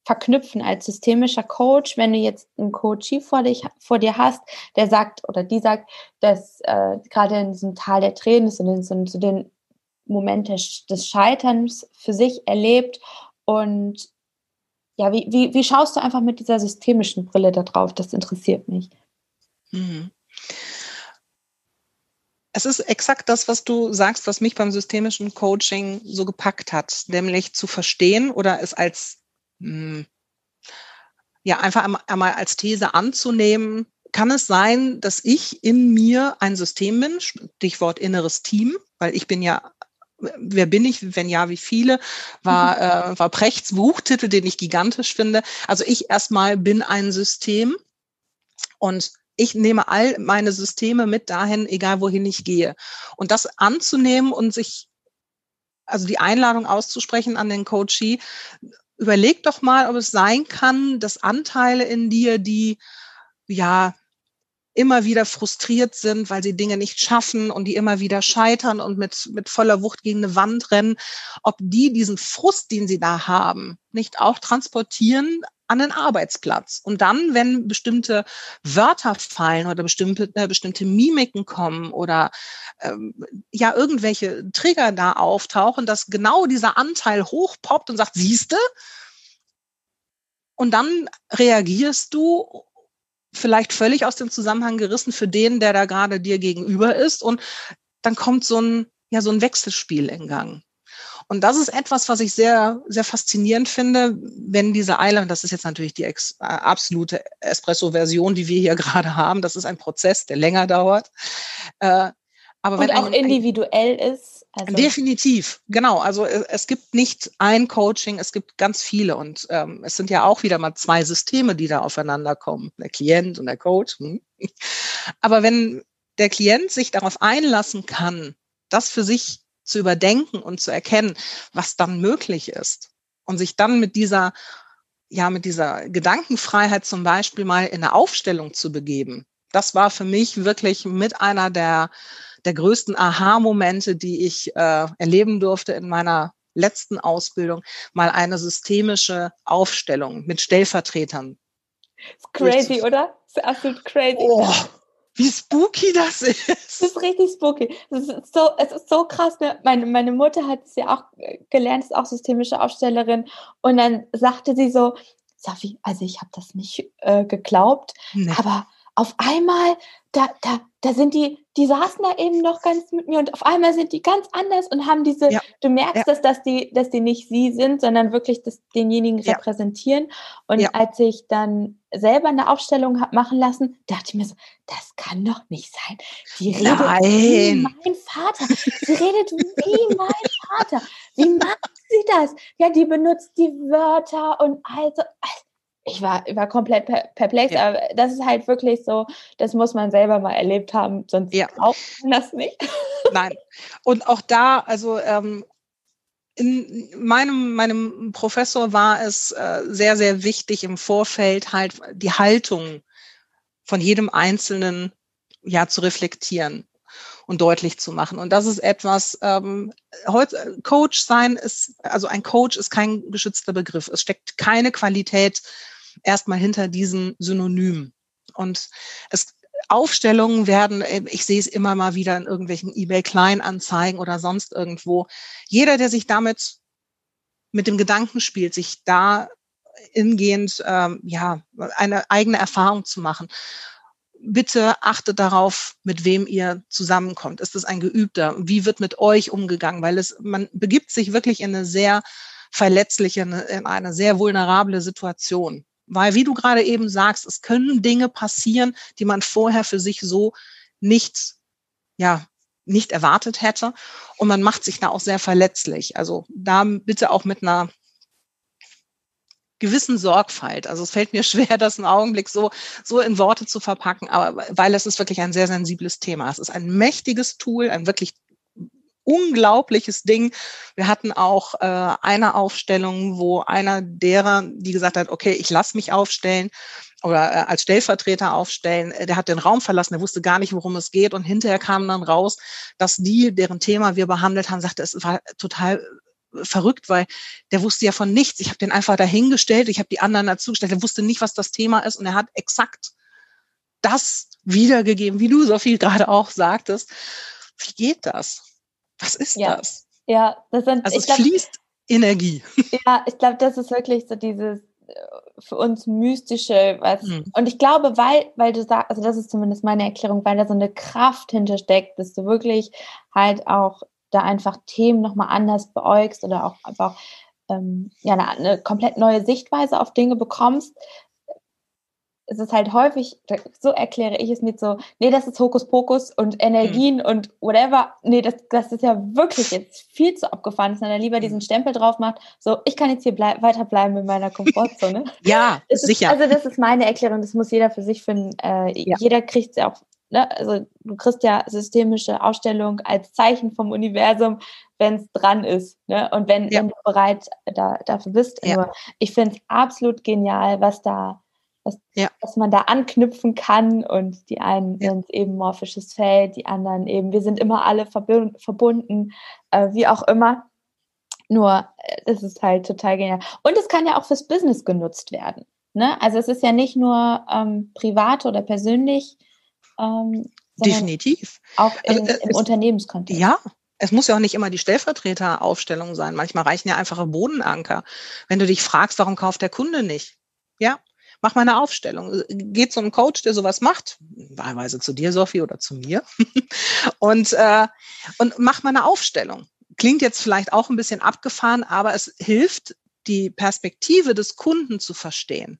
verknüpfen als systemischer Coach, wenn du jetzt einen Coachie vor, dich, vor dir hast, der sagt oder die sagt, dass äh, gerade in diesem Tal der Tränen ist und in so, so den Moment des, des Scheiterns für sich erlebt und ja, wie, wie, wie schaust du einfach mit dieser systemischen Brille da drauf? Das interessiert mich. Mhm. Es ist exakt das, was du sagst, was mich beim systemischen Coaching so gepackt hat, nämlich zu verstehen oder es als hm, ja einfach einmal als These anzunehmen, kann es sein, dass ich in mir ein System bin, Stichwort inneres Team, weil ich bin ja wer bin ich, wenn ja, wie viele, war, äh, war Prechts Buchtitel, den ich gigantisch finde. Also ich erstmal bin ein System und ich nehme all meine Systeme mit dahin, egal wohin ich gehe. Und das anzunehmen und sich, also die Einladung auszusprechen an den Coachee, überleg doch mal, ob es sein kann, dass Anteile in dir, die ja immer wieder frustriert sind, weil sie Dinge nicht schaffen und die immer wieder scheitern und mit, mit voller Wucht gegen eine Wand rennen, ob die diesen Frust, den sie da haben, nicht auch transportieren an den Arbeitsplatz. Und dann, wenn bestimmte Wörter fallen oder bestimmte, äh, bestimmte Mimiken kommen oder ähm, ja irgendwelche Trigger da auftauchen, dass genau dieser Anteil hochpoppt und sagt, siehste, und dann reagierst du vielleicht völlig aus dem Zusammenhang gerissen für den, der da gerade dir gegenüber ist. Und dann kommt so ein, ja, so ein Wechselspiel in Gang. Und das ist etwas, was ich sehr, sehr faszinierend finde, wenn diese Eile, und das ist jetzt natürlich die ex, äh, absolute Espresso-Version, die wir hier gerade haben, das ist ein Prozess, der länger dauert. Äh, aber und wenn auch ein, individuell ist. Also Definitiv, genau. Also es, es, gibt nicht ein Coaching, es gibt ganz viele und ähm, es sind ja auch wieder mal zwei Systeme, die da aufeinander kommen, der Klient und der Coach. Hm. Aber wenn der Klient sich darauf einlassen kann, das für sich zu überdenken und zu erkennen, was dann möglich ist und sich dann mit dieser ja mit dieser Gedankenfreiheit zum Beispiel mal in eine Aufstellung zu begeben. Das war für mich wirklich mit einer der der größten Aha-Momente, die ich äh, erleben durfte in meiner letzten Ausbildung, mal eine systemische Aufstellung mit Stellvertretern. Crazy, oder? Das ist absolut crazy. Oh, wie spooky das ist. Das ist richtig spooky. Das ist so, es ist so krass. Ne? Meine, meine Mutter hat es ja auch gelernt, ist auch systemische Aufstellerin. Und dann sagte sie so, Safi, also ich habe das nicht äh, geglaubt, nee. aber auf einmal, da, da, da sind die, die saßen da eben noch ganz mit mir und auf einmal sind die ganz anders und haben diese, ja. du merkst ja. das, dass die, dass die nicht sie sind, sondern wirklich das, denjenigen ja. repräsentieren. Und als ich dann selber eine Aufstellung habe machen lassen, dachte ich mir so, das kann doch nicht sein. Die redet Nein. wie mein Vater. Sie redet wie mein Vater. Wie macht sie das? Ja, die benutzt die Wörter und also, also ich war, ich war komplett perplex, ja. aber das ist halt wirklich so, das muss man selber mal erlebt haben, sonst ja. glaubt man das nicht. Nein. Und auch da, also ähm, in meinem, meinem Professor war es äh, sehr, sehr wichtig im Vorfeld halt die Haltung von jedem Einzelnen ja zu reflektieren und deutlich zu machen. Und das ist etwas, ähm, Coach sein ist, also ein Coach ist kein geschützter Begriff. Es steckt keine Qualität erstmal hinter diesen Synonym. Und es Aufstellungen werden, äh, ich sehe es immer mal wieder in irgendwelchen eBay-Kleinanzeigen oder sonst irgendwo. Jeder, der sich damit mit dem Gedanken spielt, sich da ingehend ähm, ja eine eigene Erfahrung zu machen. Bitte achtet darauf, mit wem ihr zusammenkommt. Ist es ein Geübter? Wie wird mit euch umgegangen? Weil es, man begibt sich wirklich in eine sehr verletzliche, in eine sehr vulnerable Situation. Weil, wie du gerade eben sagst, es können Dinge passieren, die man vorher für sich so nicht, ja, nicht erwartet hätte. Und man macht sich da auch sehr verletzlich. Also da bitte auch mit einer gewissen Sorgfalt. Also es fällt mir schwer, das im Augenblick so, so in Worte zu verpacken, aber weil es ist wirklich ein sehr sensibles Thema. Es ist ein mächtiges Tool, ein wirklich unglaubliches Ding. Wir hatten auch äh, eine Aufstellung, wo einer derer, die gesagt hat, okay, ich lasse mich aufstellen oder äh, als Stellvertreter aufstellen, äh, der hat den Raum verlassen, der wusste gar nicht, worum es geht und hinterher kam dann raus, dass die, deren Thema wir behandelt haben, sagte, es war total verrückt, weil der wusste ja von nichts. Ich habe den einfach dahingestellt, ich habe die anderen dazugestellt, der wusste nicht, was das Thema ist und er hat exakt das wiedergegeben, wie du, Sophie, gerade auch sagtest. Wie geht das? Was ist ja. das? Ja, das sind, also es glaub, fließt Energie. Ja, ich glaube, das ist wirklich so dieses äh, für uns mystische, was hm. und ich glaube, weil, weil du sagst, also das ist zumindest meine Erklärung, weil da so eine Kraft hintersteckt, dass du wirklich halt auch da einfach Themen nochmal anders beäugst oder auch einfach ähm, ja, eine, eine komplett neue Sichtweise auf Dinge bekommst, es ist halt häufig, so erkläre ich es mit so, nee, das ist Hokuspokus und Energien mhm. und whatever. Nee, das, das ist ja wirklich jetzt viel zu abgefahren, dass man da lieber diesen mhm. Stempel drauf macht. So, ich kann jetzt hier bleib, weiterbleiben in meiner Komfortzone. ja, sicher. Ist, also das ist meine Erklärung, das muss jeder für sich finden. Äh, ja. Jeder kriegt es ja auch, ne? also du kriegst ja systemische Ausstellung als Zeichen vom Universum, wenn es dran ist. Ne? Und wenn, ja. wenn du bereit da, dafür bist. Ja. Nur ich finde es absolut genial, was da dass, ja. dass man da anknüpfen kann und die einen ja. sind eben morphisches Feld, die anderen eben, wir sind immer alle verbunden, äh, wie auch immer. Nur, äh, das ist halt total genial. Und es kann ja auch fürs Business genutzt werden. Ne? Also es ist ja nicht nur ähm, privat oder persönlich. Ähm, Definitiv. Auch in, also, äh, im Unternehmenskontext. Ja, es muss ja auch nicht immer die Stellvertreteraufstellung sein. Manchmal reichen ja einfache Bodenanker. Wenn du dich fragst, warum kauft der Kunde nicht? Ja, mach mal eine Aufstellung. Geht zu einem Coach, der sowas macht, wahlweise zu dir, Sophie, oder zu mir, und, äh, und mach mal eine Aufstellung. Klingt jetzt vielleicht auch ein bisschen abgefahren, aber es hilft, die Perspektive des Kunden zu verstehen.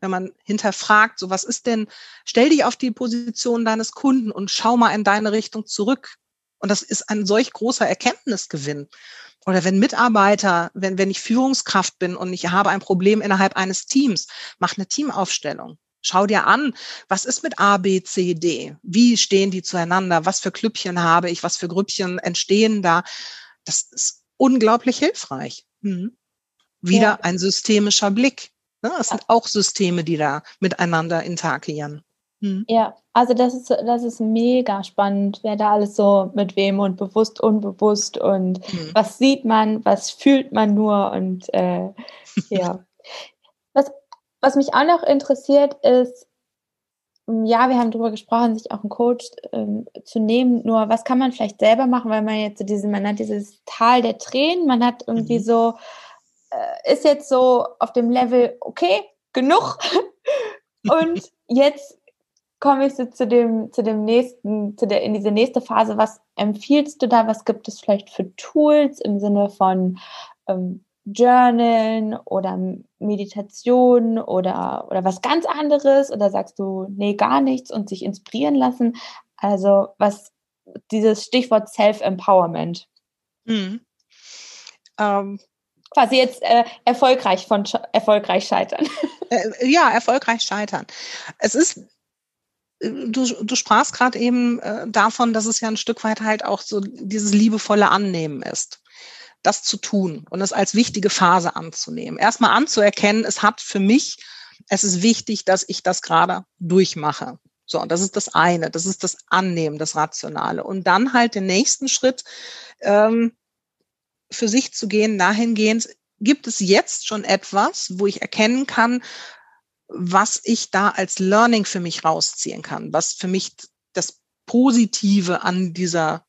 Wenn man hinterfragt, so was ist denn, stell dich auf die Position deines Kunden und schau mal in deine Richtung zurück. Und das ist ein solch großer Erkenntnisgewinn oder wenn Mitarbeiter, wenn, wenn ich Führungskraft bin und ich habe ein Problem innerhalb eines Teams, mach eine Teamaufstellung. Schau dir an, was ist mit A, B, C, D? Wie stehen die zueinander? Was für Klüppchen habe ich? Was für Grüppchen entstehen da? Das ist unglaublich hilfreich. Hm. Wieder ja. ein systemischer Blick. Ne? Es sind auch Systeme, die da miteinander interagieren. Hm. Ja, also das ist, das ist mega spannend, wer da alles so mit wem und bewusst, unbewusst und hm. was sieht man, was fühlt man nur und äh, ja. was, was mich auch noch interessiert ist, hm, ja, wir haben darüber gesprochen, sich auch einen Coach ähm, zu nehmen. Nur was kann man vielleicht selber machen, weil man jetzt so diese, man hat dieses Tal der Tränen, man hat irgendwie mhm. so, äh, ist jetzt so auf dem Level, okay, genug. Und jetzt komme ich so zu dem, zu dem nächsten, zu der, in diese nächste Phase. Was empfiehlst du da? Was gibt es vielleicht für Tools im Sinne von ähm, Journalen oder Meditation oder, oder was ganz anderes? Oder sagst du, nee, gar nichts und sich inspirieren lassen? Also, was dieses Stichwort Self-Empowerment. Mhm. Ähm, Quasi jetzt äh, erfolgreich von erfolgreich scheitern. Äh, ja, erfolgreich scheitern. Es ist du, du sprachst gerade eben äh, davon, dass es ja ein Stück weit halt auch so dieses liebevolle Annehmen ist. Das zu tun und es als wichtige Phase anzunehmen. Erstmal anzuerkennen, es hat für mich, es ist wichtig, dass ich das gerade durchmache. So, das ist das eine, das ist das Annehmen, das Rationale. Und dann halt den nächsten Schritt ähm, für sich zu gehen, dahingehend, gibt es jetzt schon etwas, wo ich erkennen kann, was ich da als Learning für mich rausziehen kann, was für mich das Positive an dieser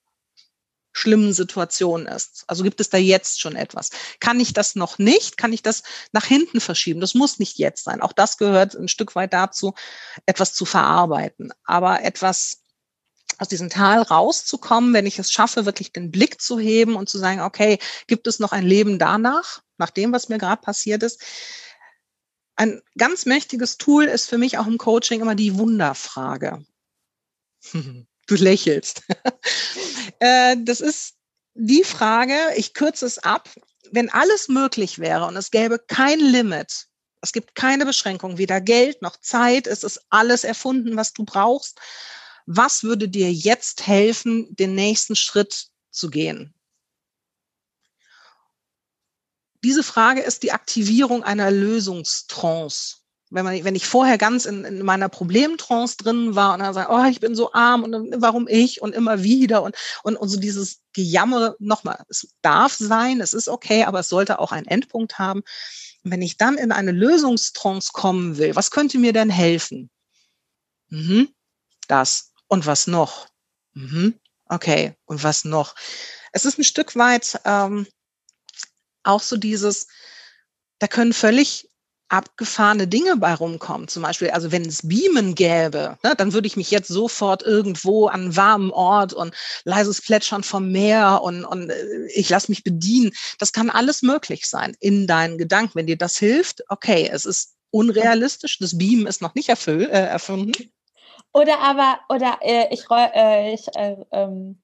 schlimmen Situation ist. Also gibt es da jetzt schon etwas. Kann ich das noch nicht? Kann ich das nach hinten verschieben? Das muss nicht jetzt sein. Auch das gehört ein Stück weit dazu, etwas zu verarbeiten. Aber etwas aus diesem Tal rauszukommen, wenn ich es schaffe, wirklich den Blick zu heben und zu sagen, okay, gibt es noch ein Leben danach, nach dem, was mir gerade passiert ist? Ein ganz mächtiges Tool ist für mich auch im Coaching immer die Wunderfrage. Du lächelst. Äh, das ist die Frage, ich kürze es ab, wenn alles möglich wäre und es gäbe kein Limit, es gibt keine Beschränkung, weder Geld noch Zeit, es ist alles erfunden, was du brauchst. Was würde dir jetzt helfen, den nächsten Schritt zu gehen? Diese Frage ist die Aktivierung einer Lösungstrance wenn, man, wenn ich vorher ganz in, in meiner Problemtrance drin war und dann sage, oh, ich bin so arm und warum ich und immer wieder und, und, und so dieses Gejammer nochmal, es darf sein, es ist okay, aber es sollte auch einen Endpunkt haben. Wenn ich dann in eine Lösungstrance kommen will, was könnte mir denn helfen? Mhm, das. Und was noch? Mhm, okay, und was noch? Es ist ein Stück weit ähm, auch so dieses, da können völlig abgefahrene Dinge bei rumkommen. Zum Beispiel, also wenn es Beamen gäbe, ne, dann würde ich mich jetzt sofort irgendwo an einem warmen Ort und leises Plätschern vom Meer und, und äh, ich lasse mich bedienen. Das kann alles möglich sein in deinen Gedanken. Wenn dir das hilft, okay, es ist unrealistisch, das Beamen ist noch nicht erfüll, äh, erfunden. Oder aber, oder äh, ich, äh, ich äh, ähm,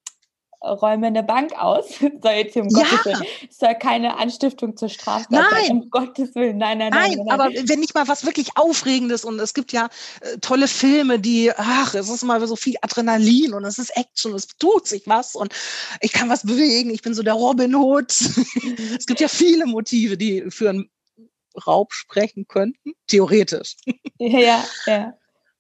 räume eine Bank aus. soll jetzt hier um ja. Gottes Willen, soll keine Anstiftung zur Straftat nein. sein. Um Gottes Willen, nein, nein, nein. Nein, nein, aber wenn nicht mal was wirklich Aufregendes und es gibt ja äh, tolle Filme, die, ach, es ist mal so viel Adrenalin und es ist Action, es tut sich was und ich kann was bewegen, ich bin so der Robin Hood. es gibt ja viele Motive, die für einen Raub sprechen könnten, theoretisch. ja, ja.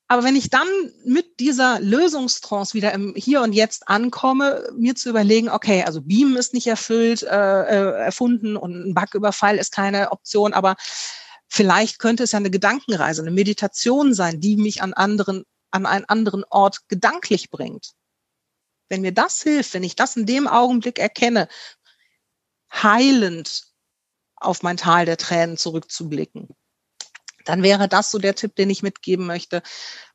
Aber wenn ich dann mit dieser Lösungstrance wieder im Hier und Jetzt ankomme, mir zu überlegen, okay, also Beamen ist nicht erfüllt, äh, äh, erfunden und ein Backüberfall ist keine Option, aber vielleicht könnte es ja eine Gedankenreise, eine Meditation sein, die mich an anderen, an einen anderen Ort gedanklich bringt. Wenn mir das hilft, wenn ich das in dem Augenblick erkenne, heilend auf mein Tal der Tränen zurückzublicken, dann wäre das so der Tipp, den ich mitgeben möchte.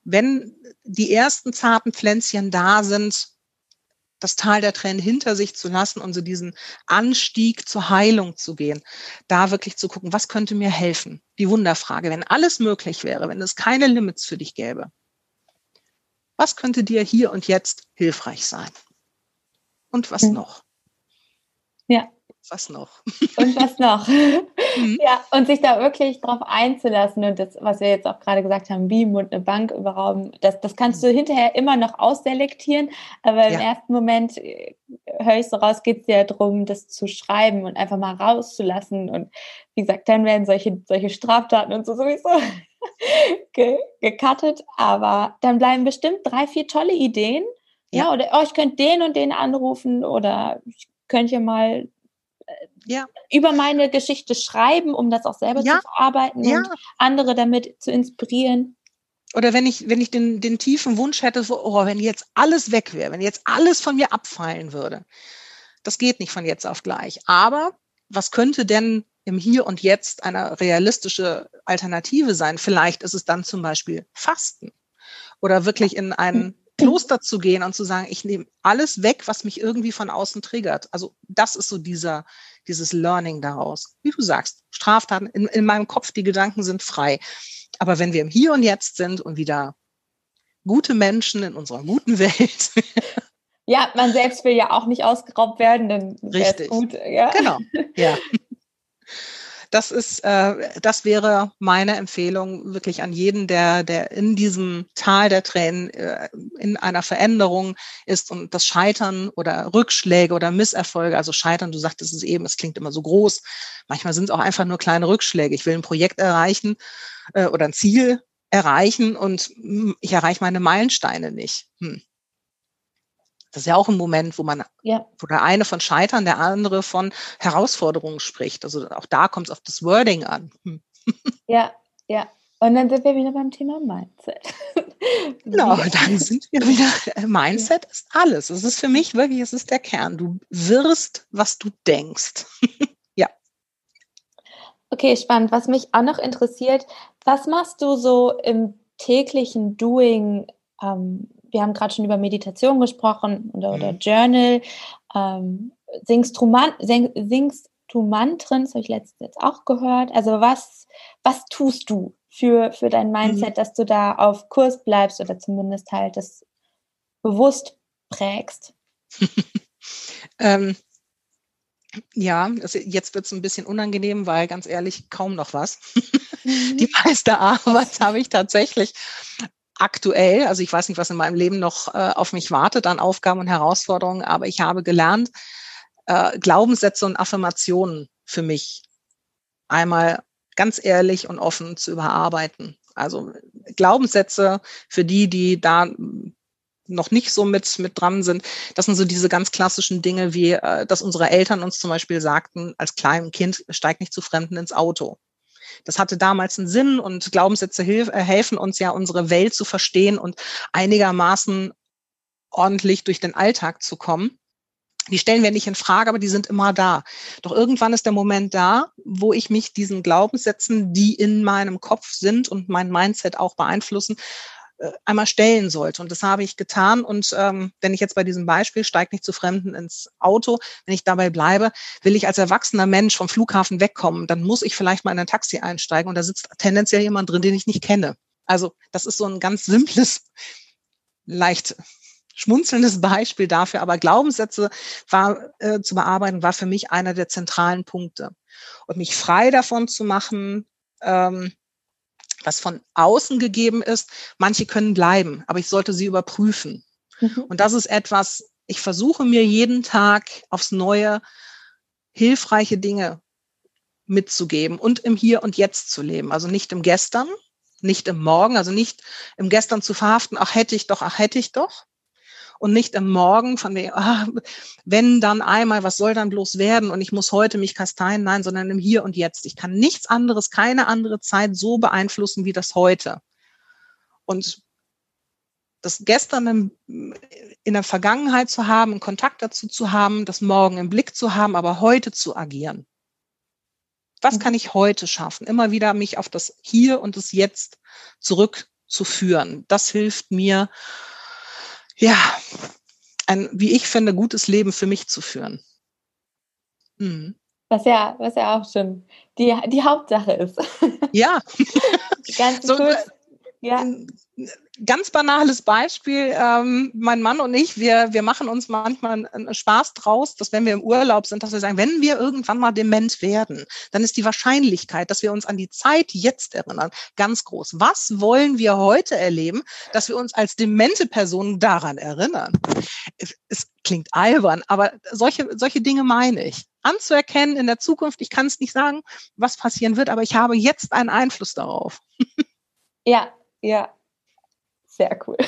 Wenn die ersten zarten Pflänzchen da sind, das Tal der Tränen hinter sich zu lassen und so diesen Anstieg zur Heilung zu gehen, da wirklich zu gucken, was könnte mir helfen? Die Wunderfrage, wenn alles möglich wäre, wenn es keine Limits für dich gäbe, was könnte dir hier und jetzt hilfreich sein? Und was mhm. noch? Ja, was noch? Und was noch? Mhm. Ja, und sich da wirklich drauf einzulassen und das, was wir jetzt auch gerade gesagt haben, Beam und eine Bank überrauben, das, das kannst du mhm. hinterher immer noch ausselektieren, aber im ja. ersten Moment äh, höre ich so raus, geht es ja darum, das zu schreiben und einfach mal rauszulassen und wie gesagt, dann werden solche, solche Straftaten und so sowieso ge gecuttet, aber dann bleiben bestimmt drei, vier tolle Ideen. Ja, ja oder oh, ich könnte den und den anrufen oder ich könnte ja mal ja. über meine Geschichte schreiben, um das auch selber ja. zu verarbeiten ja. und andere damit zu inspirieren. Oder wenn ich, wenn ich den, den tiefen Wunsch hätte, so, oh, wenn jetzt alles weg wäre, wenn jetzt alles von mir abfallen würde. Das geht nicht von jetzt auf gleich. Aber was könnte denn im Hier und Jetzt eine realistische Alternative sein? Vielleicht ist es dann zum Beispiel Fasten oder wirklich in einen Kloster zu gehen und zu sagen, ich nehme alles weg, was mich irgendwie von außen triggert. Also das ist so dieser, dieses Learning daraus. Wie du sagst, Straftaten, in, in meinem Kopf, die Gedanken sind frei. Aber wenn wir im Hier und Jetzt sind und wieder gute Menschen in unserer guten Welt. ja, man selbst will ja auch nicht ausgeraubt werden, dann Richtig. gut. Ja. Genau. Ja. das ist, äh, das wäre meine Empfehlung wirklich an jeden, der, der in diesem Tal der Tränen äh, in einer Veränderung ist und das Scheitern oder Rückschläge oder Misserfolge, also Scheitern, du sagtest es eben, es klingt immer so groß. Manchmal sind es auch einfach nur kleine Rückschläge. Ich will ein Projekt erreichen äh, oder ein Ziel erreichen und hm, ich erreiche meine Meilensteine nicht. Hm. Das ist ja auch ein Moment, wo man, ja. wo der eine von Scheitern, der andere von Herausforderungen spricht. Also auch da kommt es auf das Wording an. Hm. Ja, ja. Und dann sind wir wieder beim Thema Mindset. Genau, dann sind wir wieder. Äh, Mindset ist alles. Es ist für mich wirklich, es ist der Kern. Du wirst, was du denkst. ja. Okay, spannend. Was mich auch noch interessiert, was machst du so im täglichen Doing? Ähm, wir haben gerade schon über Meditation gesprochen oder, oder mhm. Journal. Ähm, singst, du Man sing, singst du Mantren? Das habe ich letztens jetzt auch gehört. Also was, was tust du für, für dein mhm. Mindset, mhm. dass du da auf Kurs bleibst oder zumindest halt das bewusst prägst? ähm, ja, also jetzt wird es ein bisschen unangenehm, weil ganz ehrlich, kaum noch was. Mhm. Die meiste Arbeit habe ich tatsächlich aktuell, also ich weiß nicht, was in meinem Leben noch äh, auf mich wartet an Aufgaben und Herausforderungen, aber ich habe gelernt, äh, Glaubenssätze und Affirmationen für mich einmal ganz ehrlich und offen zu überarbeiten. Also Glaubenssätze für die, die da noch nicht so mit, mit dran sind. Das sind so diese ganz klassischen Dinge, wie äh, dass unsere Eltern uns zum Beispiel sagten, als kleinem Kind, steig nicht zu Fremden ins Auto. Das hatte damals einen Sinn und Glaubenssätze äh, helfen uns ja, unsere Welt zu verstehen und einigermaßen ordentlich durch den Alltag zu kommen. Die stellen wir nicht in Frage, aber die sind immer da. Doch irgendwann ist der Moment da, wo ich mich diesen Glaubenssätzen, die in meinem Kopf sind und mein Mindset auch beeinflussen, einmal stellen sollte. Und das habe ich getan. Und ähm, wenn ich jetzt bei diesem Beispiel steigt nicht zu Fremden ins Auto, wenn ich dabei bleibe, will ich als erwachsener Mensch vom Flughafen wegkommen, dann muss ich vielleicht mal in ein Taxi einsteigen und da sitzt tendenziell jemand drin, den ich nicht kenne. Also das ist so ein ganz simples, leicht schmunzelndes Beispiel dafür, aber Glaubenssätze war, äh, zu bearbeiten, war für mich einer der zentralen Punkte. Und mich frei davon zu machen, ähm, was von außen gegeben ist. Manche können bleiben, aber ich sollte sie überprüfen. Mhm. Und das ist etwas, ich versuche mir jeden Tag aufs Neue hilfreiche Dinge mitzugeben und im Hier und Jetzt zu leben. Also nicht im Gestern, nicht im Morgen, also nicht im Gestern zu verhaften, ach hätte ich doch, ach hätte ich doch, und nicht im Morgen von mir, ah, wenn dann einmal, was soll dann bloß werden und ich muss heute mich kasteien, nein, sondern im Hier und Jetzt. Ich kann nichts anderes, keine andere Zeit so beeinflussen wie das heute. Und das gestern in, in der Vergangenheit zu haben, Kontakt dazu zu haben, das morgen im Blick zu haben, aber heute zu agieren. Was kann ich heute schaffen? Immer wieder mich auf das Hier und das Jetzt zurückzuführen. Das hilft mir, ja, ein, wie ich finde, gutes Leben für mich zu führen. Mhm. Was ja, was ja auch schon die, die Hauptsache ist. Ja. Ganz so, kurz. Ja ganz banales Beispiel. Ähm, mein Mann und ich, wir, wir machen uns manchmal einen Spaß draus, dass wenn wir im Urlaub sind, dass wir sagen, wenn wir irgendwann mal dement werden, dann ist die Wahrscheinlichkeit, dass wir uns an die Zeit jetzt erinnern, ganz groß. Was wollen wir heute erleben, dass wir uns als demente Personen daran erinnern? Es klingt albern, aber solche, solche Dinge meine ich. Anzuerkennen in der Zukunft, ich kann es nicht sagen, was passieren wird, aber ich habe jetzt einen Einfluss darauf. Ja, ja, sehr cool.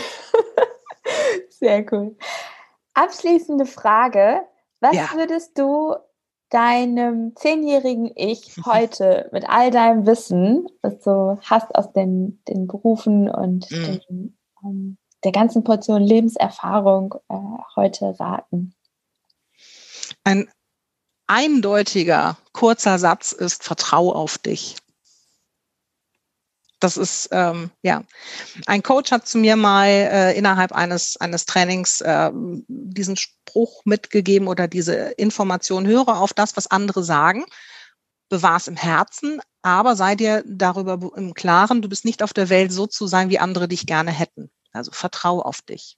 Sehr cool. Abschließende Frage. Was ja. würdest du deinem zehnjährigen Ich heute mit all deinem Wissen, was du hast aus den, den Berufen und mhm. den, um, der ganzen Portion Lebenserfahrung äh, heute raten? Ein eindeutiger, kurzer Satz ist, vertrau auf dich. Das ist ähm, ja. Ein Coach hat zu mir mal äh, innerhalb eines eines Trainings äh, diesen Spruch mitgegeben oder diese Information: Höre auf das, was andere sagen, bewahr es im Herzen, aber sei dir darüber im Klaren, du bist nicht auf der Welt so zu sein, wie andere dich gerne hätten. Also vertrau auf dich.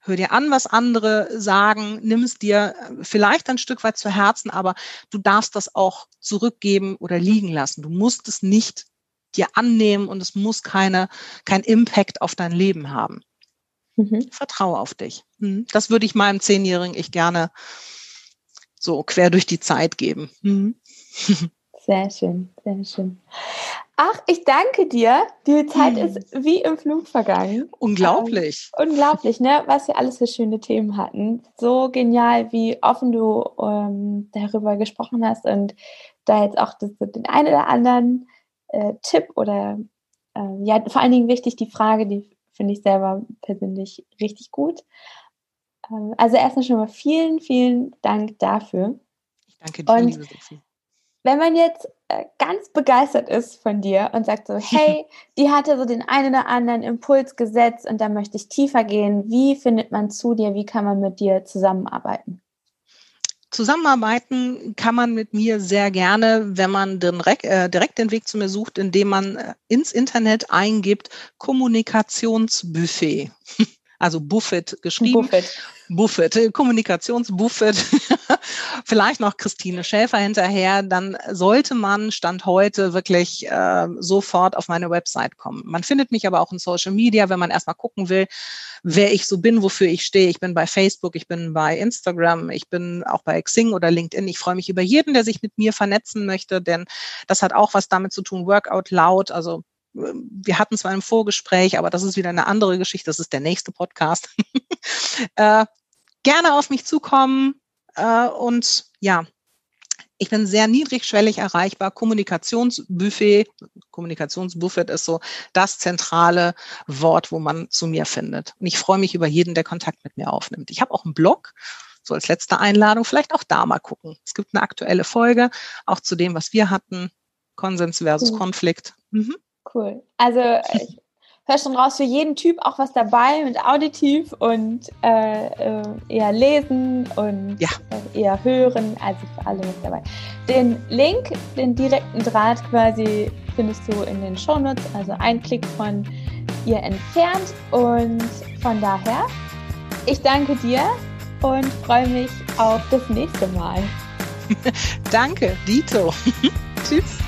Hör dir an, was andere sagen, nimm es dir äh, vielleicht ein Stück weit zu Herzen, aber du darfst das auch zurückgeben oder liegen lassen. Du musst es nicht dir annehmen und es muss keine, kein Impact auf dein Leben haben. Mhm. Vertraue auf dich. Mhm. Das würde ich meinem Zehnjährigen ich gerne so quer durch die Zeit geben. Mhm. Sehr schön, sehr schön. Ach, ich danke dir. Die Zeit hm. ist wie im Flug vergangen. Unglaublich. Ähm, unglaublich, ne? Was wir alles für schöne Themen hatten. So genial, wie offen du ähm, darüber gesprochen hast und da jetzt auch das, den einen oder anderen äh, Tipp oder äh, ja, vor allen Dingen wichtig die Frage, die finde ich selber persönlich richtig gut. Ähm, also erstmal schon mal vielen, vielen Dank dafür. Ich danke dir, und liebe Sophie. Wenn man jetzt äh, ganz begeistert ist von dir und sagt so, hey, die hatte so den einen oder anderen Impuls gesetzt und da möchte ich tiefer gehen, wie findet man zu dir, wie kann man mit dir zusammenarbeiten? Zusammenarbeiten kann man mit mir sehr gerne, wenn man direkt, äh, direkt den Weg zu mir sucht, indem man äh, ins Internet eingibt Kommunikationsbuffet. Also Buffet geschrieben. Buffet. Buffet, äh, Kommunikationsbuffet, vielleicht noch Christine Schäfer hinterher, dann sollte man Stand heute wirklich äh, sofort auf meine Website kommen. Man findet mich aber auch in Social Media, wenn man erstmal gucken will, wer ich so bin, wofür ich stehe. Ich bin bei Facebook, ich bin bei Instagram, ich bin auch bei Xing oder LinkedIn. Ich freue mich über jeden, der sich mit mir vernetzen möchte, denn das hat auch was damit zu tun, Workout laut, also wir hatten zwar ein Vorgespräch, aber das ist wieder eine andere Geschichte. Das ist der nächste Podcast. äh, gerne auf mich zukommen und ja, ich bin sehr niedrigschwellig erreichbar. Kommunikationsbuffet, Kommunikationsbuffet ist so das zentrale Wort, wo man zu mir findet. Und ich freue mich über jeden, der Kontakt mit mir aufnimmt. Ich habe auch einen Blog, so als letzte Einladung, vielleicht auch da mal gucken. Es gibt eine aktuelle Folge, auch zu dem, was wir hatten, Konsens versus mhm. Konflikt. Mhm. Cool. Also ich höre schon raus, für jeden Typ auch was dabei mit auditiv und äh, äh, eher lesen und ja. eher hören, also für alle was dabei. Den Link, den direkten Draht quasi findest du in den Shownotes, also ein Klick von ihr entfernt und von daher, ich danke dir und freue mich auf das nächste Mal. danke, Dito. Tschüss.